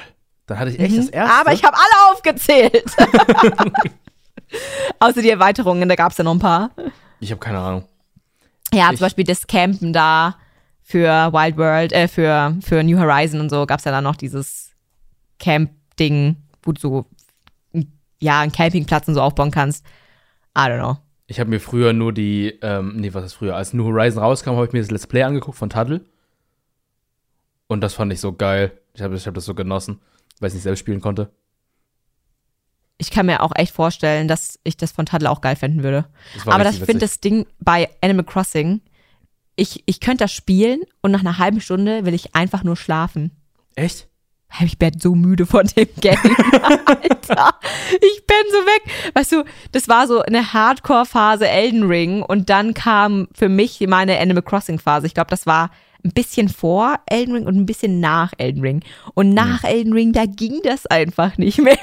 Dann hatte ich echt das erste. Mhm. Aber ich habe alle aufgezählt. Außer die Erweiterungen, da gab es ja noch ein paar. ich habe keine Ahnung. Ja, Ich- zum Beispiel das Campen da für Wild World, äh, für, für New Horizon und so gab es ja dann noch dieses Camp-Ding, wo du so ja, einen Campingplatz und so aufbauen kannst. I don't know. Ich habe mir früher nur die, ähm, nee, was ist früher? Als New Horizon rauskam, habe ich mir das Let's Play angeguckt von Taddle. Und das fand ich so geil. Ich habe ich hab das so genossen, weil ich nicht selbst spielen konnte. Ich kann mir auch echt vorstellen, dass ich das von Tadel auch geil finden würde. Das Aber das, ich finde das Ding bei Animal Crossing, ich, ich könnte das spielen und nach einer halben Stunde will ich einfach nur schlafen. Echt? Ich bin so müde von dem Game. Alter, ich bin so weg. Weißt du, das war so eine Hardcore-Phase Elden Ring und dann kam für mich meine Animal Crossing-Phase. Ich glaube, das war ein bisschen vor Elden Ring und ein bisschen nach Elden Ring. Und Hm. nach Elden Ring, da ging das einfach nicht mehr.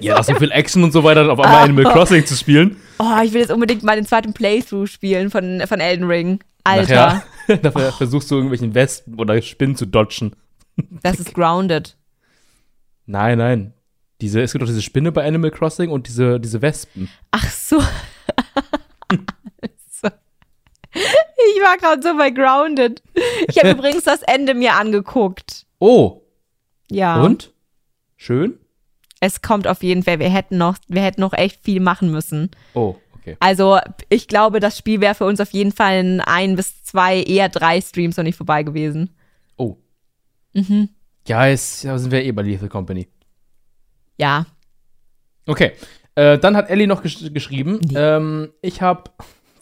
Ja, so viel Action und so weiter, dann auf einmal Animal Crossing zu spielen. Oh, ich will jetzt unbedingt mal den zweiten Playthrough spielen von, von Elden Ring. Alter, Nachher, nachher versuchst du irgendwelchen Wespen oder Spinnen zu dodgen. das ist grounded. Nein, nein. Diese, es gibt doch diese Spinne bei Animal Crossing und diese, diese Wespen. Ach so. so. Ich war gerade so bei Grounded. Ich habe übrigens das Ende mir angeguckt. Oh, Ja. und? Schön? Es kommt auf jeden Fall. Wir hätten noch, wir hätten noch echt viel machen müssen. Oh, okay. Also, ich glaube, das Spiel wäre für uns auf jeden Fall in ein bis zwei, eher drei Streams noch nicht vorbei gewesen. Oh. Mhm. Ja, jetzt sind wir eh bei Lethal Company. Ja. Okay. Äh, dann hat Ellie noch gesch geschrieben, Nee. ähm, ich habe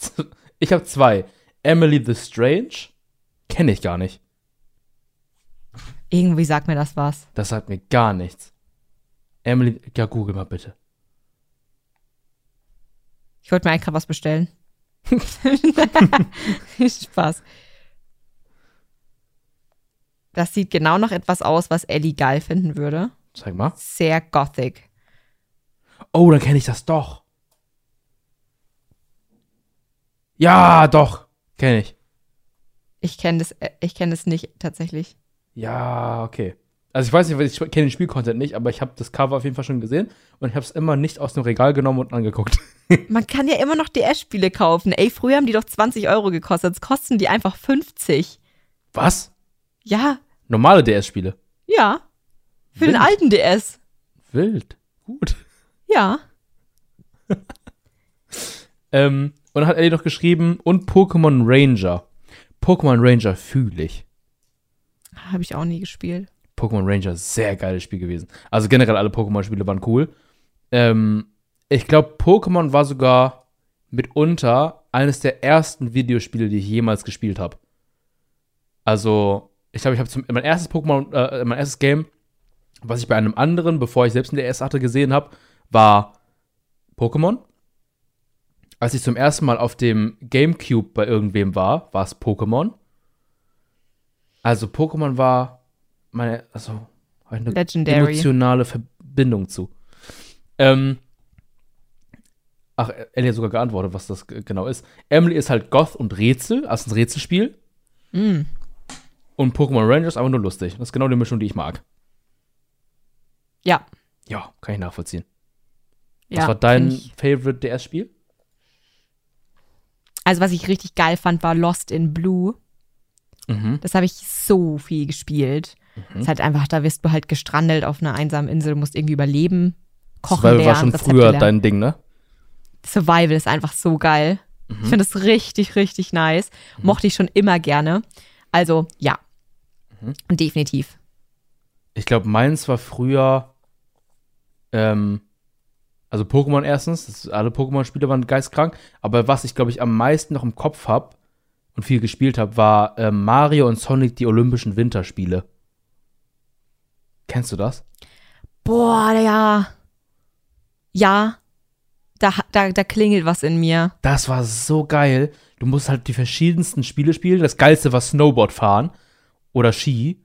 ich hab zwei. Emily the Strange. Kenne ich gar nicht. Irgendwie sagt mir das was. Das sagt mir gar nichts. Emily, ja, google mal bitte. Ich wollte mir eigentlich gerade was bestellen. Spaß. Das sieht genau nach etwas aus, was Ellie geil finden würde. Zeig mal. Sehr gothic. Oh, dann kenne ich das doch. Ja, doch. Kenne ich. Ich kenne das, äh, ich kenne das nicht tatsächlich. Ja, okay. Also ich weiß nicht, ich kenne den Spielcontent nicht, aber ich habe das Cover auf jeden Fall schon gesehen und ich habe es immer nicht aus dem Regal genommen und angeguckt. Man kann ja immer noch DS-Spiele kaufen. Ey, früher haben die doch 20 Euro gekostet. Jetzt kosten die einfach 50. Was? Ja, Normale DS-Spiele. ja. Für Wild. den alten DS. Wild. Gut. Ja. Ähm, und dann hat Ellie noch geschrieben, und Pokémon Ranger. Pokémon Ranger fühle ich. Habe ich auch nie gespielt. Pokémon Ranger, sehr geiles Spiel gewesen. Also generell alle Pokémon-Spiele waren cool. Ähm, ich glaube, Pokémon war sogar mitunter eines der ersten Videospiele, die ich jemals gespielt habe. Also, ich glaube, ich habe mein erstes Pokémon, äh, mein erstes Game, was ich bei einem anderen, bevor ich selbst ein DS hatte, gesehen habe, war Pokémon. Als ich zum ersten Mal auf dem GameCube bei irgendwem war, war es Pokémon. Also Pokémon war meine, also eine Legendary. emotionale Verbindung zu. Ähm, ach, Ellie hat sogar geantwortet, was das genau ist. Emily ist halt Goth und Rätsel, also ein Rätselspiel. Mm. Und Pokémon Ranger ist einfach nur lustig. Das ist genau die Mischung, die ich mag. Ja. Ja, kann ich nachvollziehen. ja was war dein Favorite DS-Spiel? Also, was ich richtig geil fand, war Lost in Blue. Mhm. Das habe ich so viel gespielt. Ist halt einfach, da wirst du halt gestrandet auf einer einsamen Insel, musst irgendwie überleben, kochen Survival war lernen, schon Rezepte früher lernen. dein Ding, ne? Survival ist einfach so geil. Mhm. Ich finde es richtig, richtig nice. Mochte ich schon immer gerne. Also, ja. Mhm. Definitiv. Ich glaube, meins war früher, ähm, also Pokémon erstens, das, alle Pokémon-Spiele waren geistkrank, aber was ich, glaube ich, am meisten noch im Kopf habe und viel gespielt habe, war ähm, Mario und Sonic die Olympischen Winterspiele. Kennst du das? Boah, ja. Ja. Da, da, da klingelt was in mir. Das war so geil. Du musst halt die verschiedensten Spiele spielen. Das geilste war Snowboard fahren oder Ski,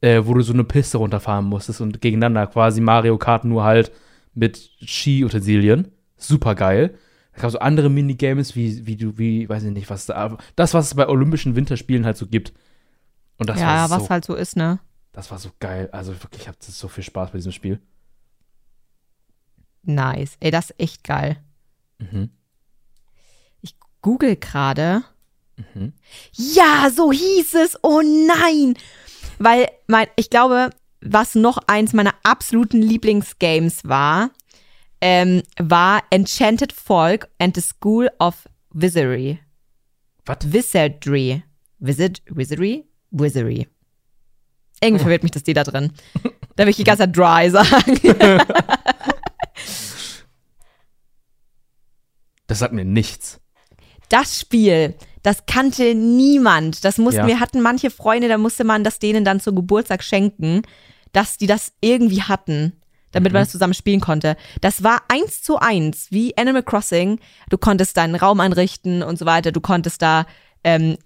äh, wo du so eine Piste runterfahren musstest und gegeneinander quasi Mario Kart nur halt mit Ski-Utensilien. Super geil. Da gab es so andere Minigames, wie, wie du, wie, weiß ich nicht, was da, das, was es bei Olympischen Winterspielen halt so gibt. Und das ja, war was so, halt so ist, ne? Das war so geil. Also wirklich, ich hatte so viel Spaß bei diesem Spiel. Nice. Ey, das ist echt geil. Mhm. Google gerade. Mhm. Ja, so hieß es. Oh nein. Weil mein, ich glaube, was noch eins meiner absoluten Lieblingsgames war, ähm, war Enchanted Folk and the School of Wizardry. Was? Wizardry. Wizard, Wizardry? Wizardry. Irgendwie verwirrt mich das D da drin. Da will ich die ganze Zeit dry sagen. Das sagt mir nichts. Das Spiel, das kannte niemand. Das mussten Ja. wir hatten manche Freunde, da musste man das denen dann zum Geburtstag schenken, dass die das irgendwie hatten, damit man das zusammen spielen konnte. Das war eins zu eins wie Animal Crossing. Du konntest deinen Raum einrichten und so weiter. Du konntest da ähm,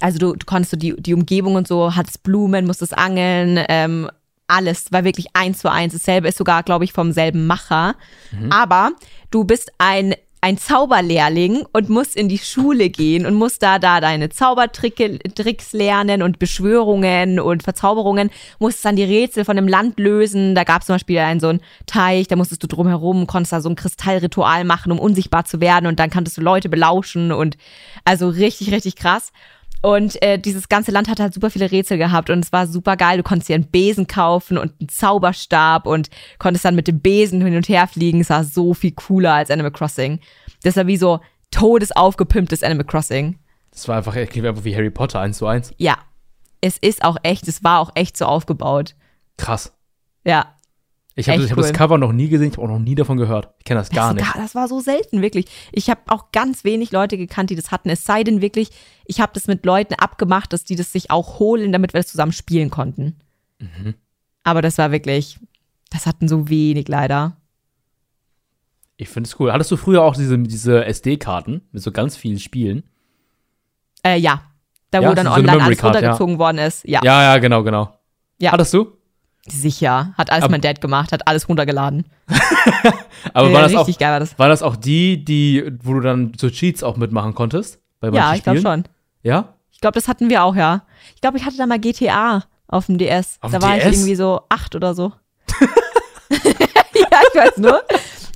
also du, du konntest so die, die Umgebung und so, hattest Blumen, musstest angeln, ähm, alles war wirklich eins zu eins. Dasselbe ist sogar, glaube ich, vom selben Macher. Aber du bist ein, ein Zauberlehrling und musst in die Schule gehen und musst da, da deine Zaubertricks lernen und Beschwörungen und Verzauberungen, musstest dann die Rätsel von dem Land lösen. Da gab es zum Beispiel einen so einen Teich, da musstest du drumherum, konntest da so ein Kristallritual machen, um unsichtbar zu werden und dann konntest du Leute belauschen und also richtig, richtig krass. Und äh, dieses ganze Land hat halt super viele Rätsel gehabt und es war super geil. Du konntest dir einen Besen kaufen und einen Zauberstab und konntest dann mit dem Besen hin und her fliegen. Es war so viel cooler als Animal Crossing. Das war wie so todesaufgepimptes Animal Crossing. Das war einfach, klingt einfach wie Harry Potter 1 zu 1. Ja, es ist auch echt, es war auch echt so aufgebaut. Krass. Ja, Ich habe hab cool. das Cover noch nie gesehen, ich habe auch noch nie davon gehört. Ich kenne das gar das, nicht. Das war so selten, wirklich. Ich habe auch ganz wenig Leute gekannt, die das hatten. Es sei denn wirklich, ich habe das mit Leuten abgemacht, dass die das sich auch holen, damit wir das zusammen spielen konnten. Mhm. Aber das war wirklich, das hatten so wenig leider. Ich finde es cool. Hattest du früher auch diese, diese SD-Karten mit so ganz vielen Spielen? Äh, ja. Da, Ja, wo dann so online alles Card, ja. runtergezogen worden ist. Ja, Ja, ja, genau, genau. Ja. Hattest du? Sicher. Hat alles Aber- mein Dad gemacht, hat alles runtergeladen. Aber Ja, war, das auch, war das. war das auch die, die, wo du dann so Cheats auch mitmachen konntest? Bei Ja, ich glaube schon. Ja? Ich glaube, das hatten wir auch, ja. Ich glaube, ich hatte da mal GTA auf dem DS. Auf da war ich DS? irgendwie so acht oder so. ja, ich weiß nur.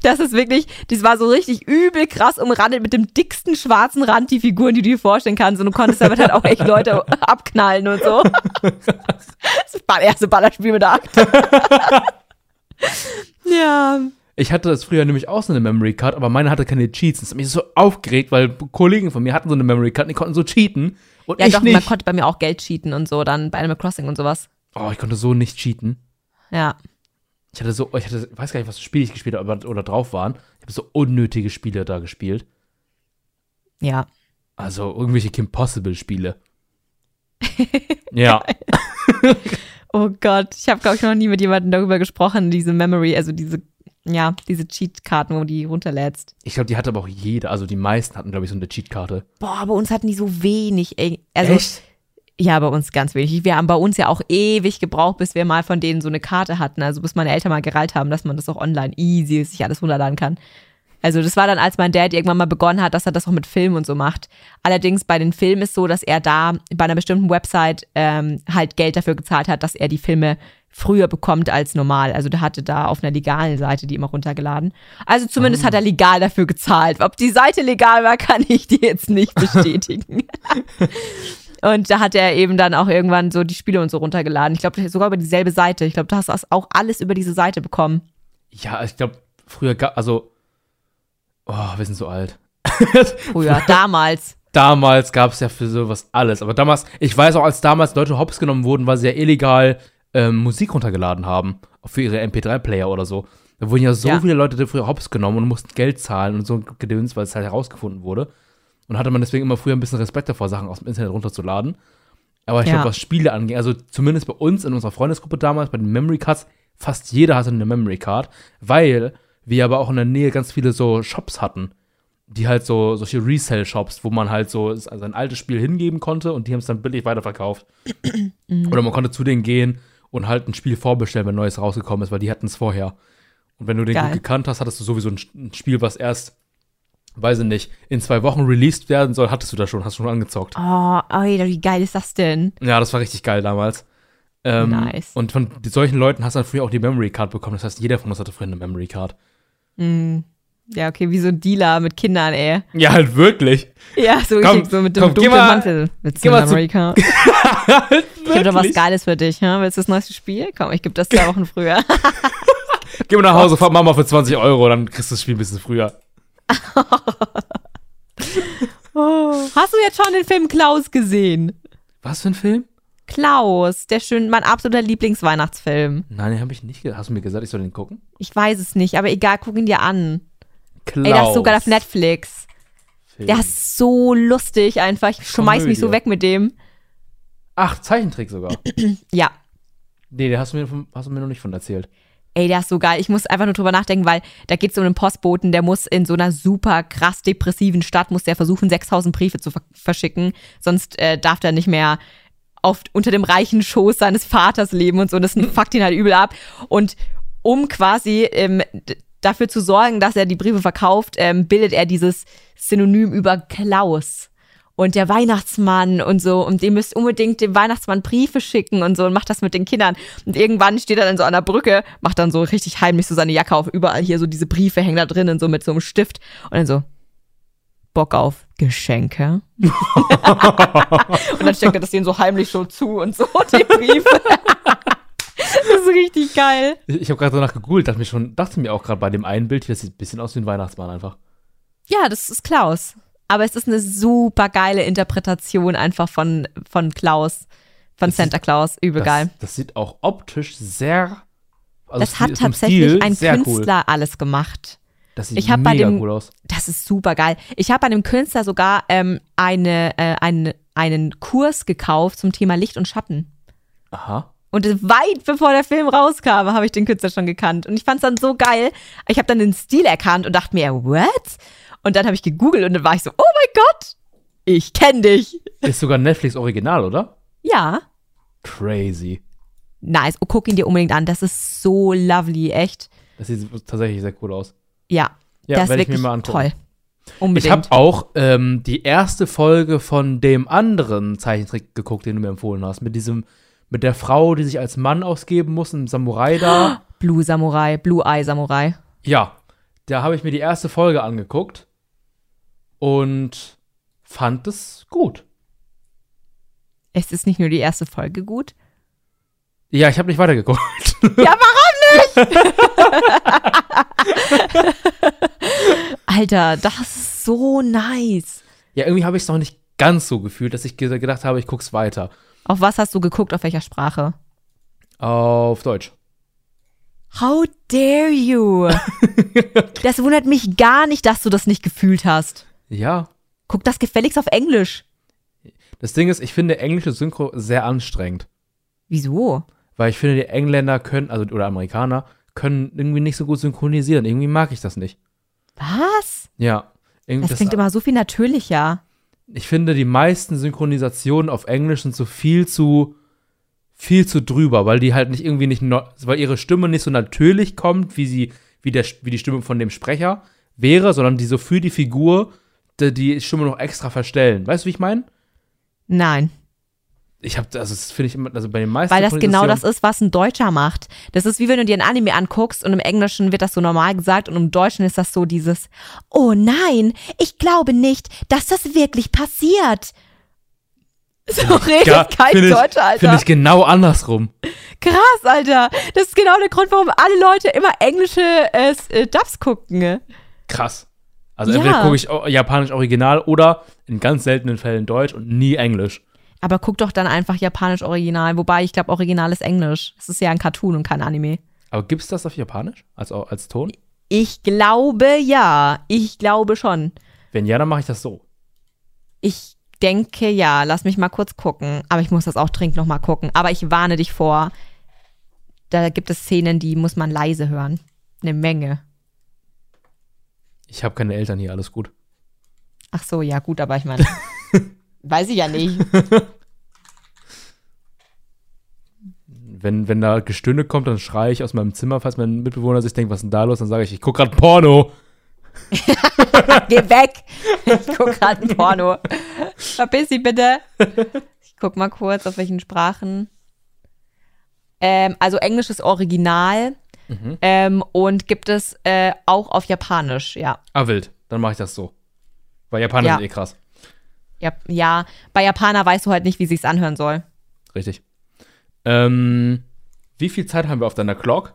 Das ist wirklich, das war so richtig übel krass umrandet mit dem dicksten schwarzen Rand, die Figuren, die du dir vorstellen kannst. Und du konntest damit halt auch echt Leute abknallen und so. Das war das erste Ballerspiel mit acht. ja. Ich hatte das früher nämlich auch so eine Memory Card, aber meine hatte keine Cheats. Das hat mich so aufgeregt, weil Kollegen von mir hatten so eine Memory Card und die konnten so cheaten. Und Ja, ich doch, man nicht. konnte bei mir auch Geld cheaten und so, dann bei Animal Crossing und sowas. Oh, ich konnte so nicht cheaten. Ja. Ich hatte so, ich hatte, ich weiß gar nicht, was für Spiele ich gespielt habe aber- oder drauf waren. Ich habe so unnötige Spiele da gespielt. Ja. Also irgendwelche Kim Possible-Spiele. ja. Oh Gott, ich habe, glaube ich, noch nie mit jemandem darüber gesprochen, diese Memory, also diese, ja, diese Cheat-Karten, wo du die runterlädst. Ich glaube, die hatte aber auch jeder. Also die meisten hatten, glaube ich, so eine Cheatkarte. Boah, bei uns hatten die so wenig, ey. Also, Echt? Ja, bei uns ganz wenig. Wir haben bei uns ja auch ewig gebraucht, bis wir mal von denen so eine Karte hatten. Also, bis meine Eltern mal gereilt haben, dass man das auch online easy sich alles runterladen kann. Also, das war dann, als mein Dad irgendwann mal begonnen hat, dass er das auch mit Filmen und so macht. Allerdings bei den Filmen ist so, dass er da bei einer bestimmten Website ähm, halt Geld dafür gezahlt hat, dass er die Filme früher bekommt als normal. Also der hatte da auf einer legalen Seite die immer runtergeladen. Also zumindest hat er legal dafür gezahlt. Ob die Seite legal war, kann ich dir jetzt nicht bestätigen. Und da hat er eben dann auch irgendwann so die Spiele und so runtergeladen. Ich glaube, sogar über dieselbe Seite. Ich glaube, du hast das auch alles über diese Seite bekommen. Ja, ich glaube, früher gab, also, oh, wir sind so alt. Früher, damals. Damals gab es ja für sowas alles. Aber damals, ich weiß auch, als damals Leute hops genommen wurden, weil sie ja illegal ähm, Musik runtergeladen haben. Für ihre MP3-Player oder so. Da wurden ja so Ja. viele Leute dafür hops genommen und mussten Geld zahlen und so ein Gedöns, weil es halt herausgefunden wurde. Und hatte man deswegen immer früher ein bisschen Respekt davor, Sachen aus dem Internet runterzuladen. Aber ich Ja. glaube, was Spiele angeht, also zumindest bei uns in unserer Freundesgruppe damals, bei den Memory Cards, fast jeder hatte eine Memory Card, weil wir aber auch in der Nähe ganz viele so Shops hatten. Die halt so, solche Resell-Shops, wo man halt so sein altes Spiel hingeben konnte und die haben es dann billig weiterverkauft. Oder man konnte zu denen gehen und halt ein Spiel vorbestellen, wenn neues rausgekommen ist, weil die hatten es vorher. Und wenn du den Geil. gut gekannt hast, hattest du sowieso ein, ein Spiel, was erst, weiß ich nicht, in zwei Wochen released werden soll, hattest du da schon, hast du schon angezockt. Oh, Alter, wie geil ist das denn? Ja, das war richtig geil damals. Ähm, Nice. Und von solchen Leuten hast du dann früher auch die Memory Card bekommen. Das heißt, jeder von uns hatte früher eine Memory Card. Hm. Ja, okay, wie so ein Dealer mit Kindern, ey. Ja, halt wirklich. Ja, so, Komm, richtig, so mit dem komm, geh dunklen mal- Mantel. Willst du mal eine zu- Amerika? Ich hab doch was Geiles für dich, ja? Willst du das neueste Spiel? Komm, ich gebe das zwei Wochen früher. Geh mal nach Hause, fahr Mama für 20 Euro, dann kriegst du das Spiel ein bisschen früher. Hast du jetzt schon den Film Klaus gesehen? Was für ein Film? Klaus, der schön, mein absoluter Lieblingsweihnachtsfilm. Nein, den habe ich nicht. ge- Hast du mir gesagt, ich soll den gucken? Ich weiß es nicht, aber egal, guck ihn dir an. Klaus. Ey, das ist sogar auf Netflix. Film. Der ist so lustig einfach. Ich schmeiß mich so Komödie. weg mit dem. Ach, Zeichentrick sogar. Ja. nee, den hast du, mir, hast du mir noch nicht von erzählt. Ey, der ist so geil. Ich muss einfach nur drüber nachdenken, weil da geht es um einen Postboten, der muss in so einer super krass depressiven Stadt, muss der versuchen, 6000 Briefe zu ver verschicken. Sonst äh, darf der nicht mehr auf, unter dem reichen Schoß seines Vaters leben und so. Das fuckt ihn halt übel ab. Und um quasi ähm, dafür zu sorgen, dass er die Briefe verkauft, ähm, bildet er dieses Synonym über Klaus. Und der Weihnachtsmann und so. Und ihr müsst unbedingt dem Weihnachtsmann Briefe schicken und so und macht das mit den Kindern. Und irgendwann steht er dann so an der Brücke, macht dann so richtig heimlich so seine Jacke auf. Überall hier so diese Briefe hängen da drinnen, so mit so einem Stift. Und dann so, Bock auf Geschenke. und dann steckt er das denen so heimlich so zu und so, die Briefe. das ist richtig geil. Ich, ich habe gerade danach gegoogelt, dachte mir schon, dachte mir auch gerade bei dem einen Bild, hier, das sieht ein bisschen aus wie ein Weihnachtsmann einfach. Ja, das ist Klaus. Aber es ist eine super geile Interpretation einfach von, von Klaus, von Das Santa Claus. Übel geil. Das, das sieht auch optisch sehr. also Das hat tatsächlich Stil ein Künstler alles gemacht. Cool. Das sieht Ich hab bei mega dem- cool aus. Das ist super geil. Ich habe bei dem Künstler sogar ähm, eine, äh, einen, einen Kurs gekauft zum Thema Licht und Schatten. Aha. Und weit bevor der Film rauskam, habe ich den Künstler schon gekannt. Und ich fand es dann so geil. Ich habe dann den Stil erkannt und dachte mir, what? Und dann habe ich gegoogelt und dann war ich so, oh mein Gott, ich kenne dich. Ist sogar Netflix Original, oder? Ja, Crazy. nice. Oh, guck ihn dir unbedingt an. Das ist so lovely, echt. Das sieht tatsächlich sehr cool aus. Ja, Ja, das werde ich mir mal angucken. toll. Ich Unbedingt. habe auch ähm, die erste Folge von dem anderen Zeichentrick geguckt, den du mir empfohlen hast. Mit diesem, mit der Frau, die sich als Mann ausgeben muss, ein Samurai da. Blue Samurai, Blue Eye Samurai. Ja, da habe ich mir die erste Folge angeguckt und fand es gut. Es ist nicht nur die erste Folge gut. Ja, ich habe nicht weitergeguckt. Ja, warum nicht? Alter, das ist so nice. ja, irgendwie habe ich es noch nicht ganz so gefühlt, dass ich ge- gedacht habe, ich guck's weiter. Auf was hast du geguckt? Auf welcher Sprache? Auf Deutsch. How dare you? das wundert mich gar nicht, dass du das nicht gefühlt hast. Ja. Guck das gefälligst auf Englisch. Das Ding ist, ich finde englische Synchro sehr anstrengend. Wieso? Weil ich finde, die Engländer können, also oder Amerikaner, können irgendwie nicht so gut synchronisieren. Irgendwie mag ich das nicht. Was? Ja. Das klingt immer so viel natürlicher. ich finde, die meisten Synchronisationen auf Englisch sind so viel zu viel zu drüber, weil die halt nicht irgendwie nicht, weil ihre Stimme nicht so natürlich kommt, wie sie, wie der, wie die Stimme von dem Sprecher wäre, sondern die so für die Figur die, Stimme noch extra verstellen. Weißt du, wie ich meine? Nein. Ich habe, also das finde ich immer, also bei den meisten Weil das genau das ist, was ein Deutscher macht. Das ist wie wenn du dir ein Anime anguckst und im Englischen wird das so normal gesagt und im Deutschen ist das so dieses, oh nein, ich glaube nicht, dass das wirklich passiert. So redet Ja, kein ich- Deutscher, Alter. Finde ich genau andersrum. Krass, Alter. Das ist genau der Grund, warum alle Leute immer englische äh, äh, Dubs gucken. Krass. Also Ja. entweder gucke ich japanisch Original oder in ganz seltenen Fällen Deutsch und nie Englisch. Aber guck doch dann einfach japanisch Original. Wobei, ich glaube, Original ist Englisch. Es ist ja ein Cartoon und kein Anime. Aber gibt's das auf Japanisch als, als Ton? Ich glaube ja. Ich glaube schon. Wenn ja, dann mache ich das so. Ich denke ja. Lass mich mal kurz gucken. Aber ich muss das auch dringend noch mal gucken. Aber ich warne dich vor. da gibt es Szenen, die muss man leise hören. Eine Menge. Ich habe keine Eltern hier, alles gut. Ach so, ja, gut, aber ich meine, weiß ich ja nicht. Wenn, wenn da Gestöhne kommt, dann schreie ich aus meinem Zimmer, falls mein Mitbewohner sich denkt, was ist denn da los? Dann sage ich, ich gucke gerade Porno. Geh weg! Ich guck gerade ein Porno. Verpiss dich bitte. Ich guck mal kurz, auf welchen Sprachen. Ähm, also Englisch ist Original Mhm. ähm, und gibt es äh, auch auf Japanisch, ja. Ah, wild. Dann mache ich das so. Weil Japaner Ja. sind eh krass. ja. Ja, bei Japaner weißt du halt nicht, wie sich's anhören soll. Richtig. Ähm, wie viel Zeit haben wir auf deiner Clock?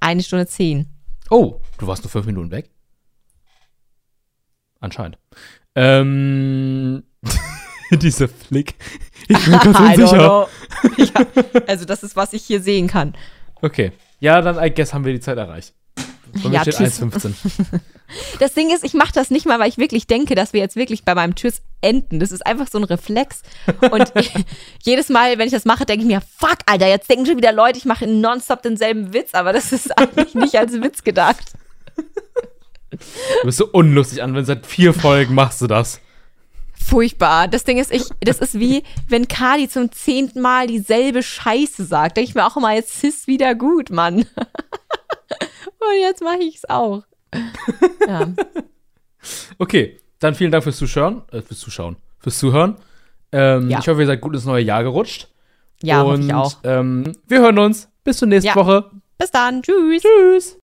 Eine Stunde zehn. Oh, du warst nur fünf Minuten weg? Anscheinend. Ähm, diese Flick. Ich bin ganz unsicher. ja, also das ist, was ich hier sehen kann. Okay. Ja, dann, I guess, haben wir die Zeit erreicht. Bei Ja, steht tschüss. 1,15. Das Ding ist, ich mache das nicht mal, weil ich wirklich denke, dass wir jetzt wirklich bei meinem Tschüss enden. Das ist einfach so ein Reflex. Und jedes Mal, wenn ich das mache, denke ich mir, fuck, Alter, jetzt denken schon wieder Leute, ich mache nonstop denselben Witz, aber das ist eigentlich nicht als Witz gedacht. Du bist so unlustig an, wenn seit vier Folgen machst du das. Furchtbar. Das Ding ist, ich, das ist wie, wenn Kali zum zehnten Mal dieselbe Scheiße sagt. Denke ich mir auch immer, jetzt ist wieder gut, Mann. Und jetzt mache ich es auch. Ja. Okay, dann vielen Dank fürs Zuschauen. Äh, fürs Zuschauen. Fürs Zuhören. Ähm, Ja. Ich hoffe, ihr seid gut ins neue Jahr gerutscht. Ja, Und hoffe ich auch. Ähm, wir hören uns. Bis zur nächsten Ja. Woche. Bis dann. Tschüss. Tschüss.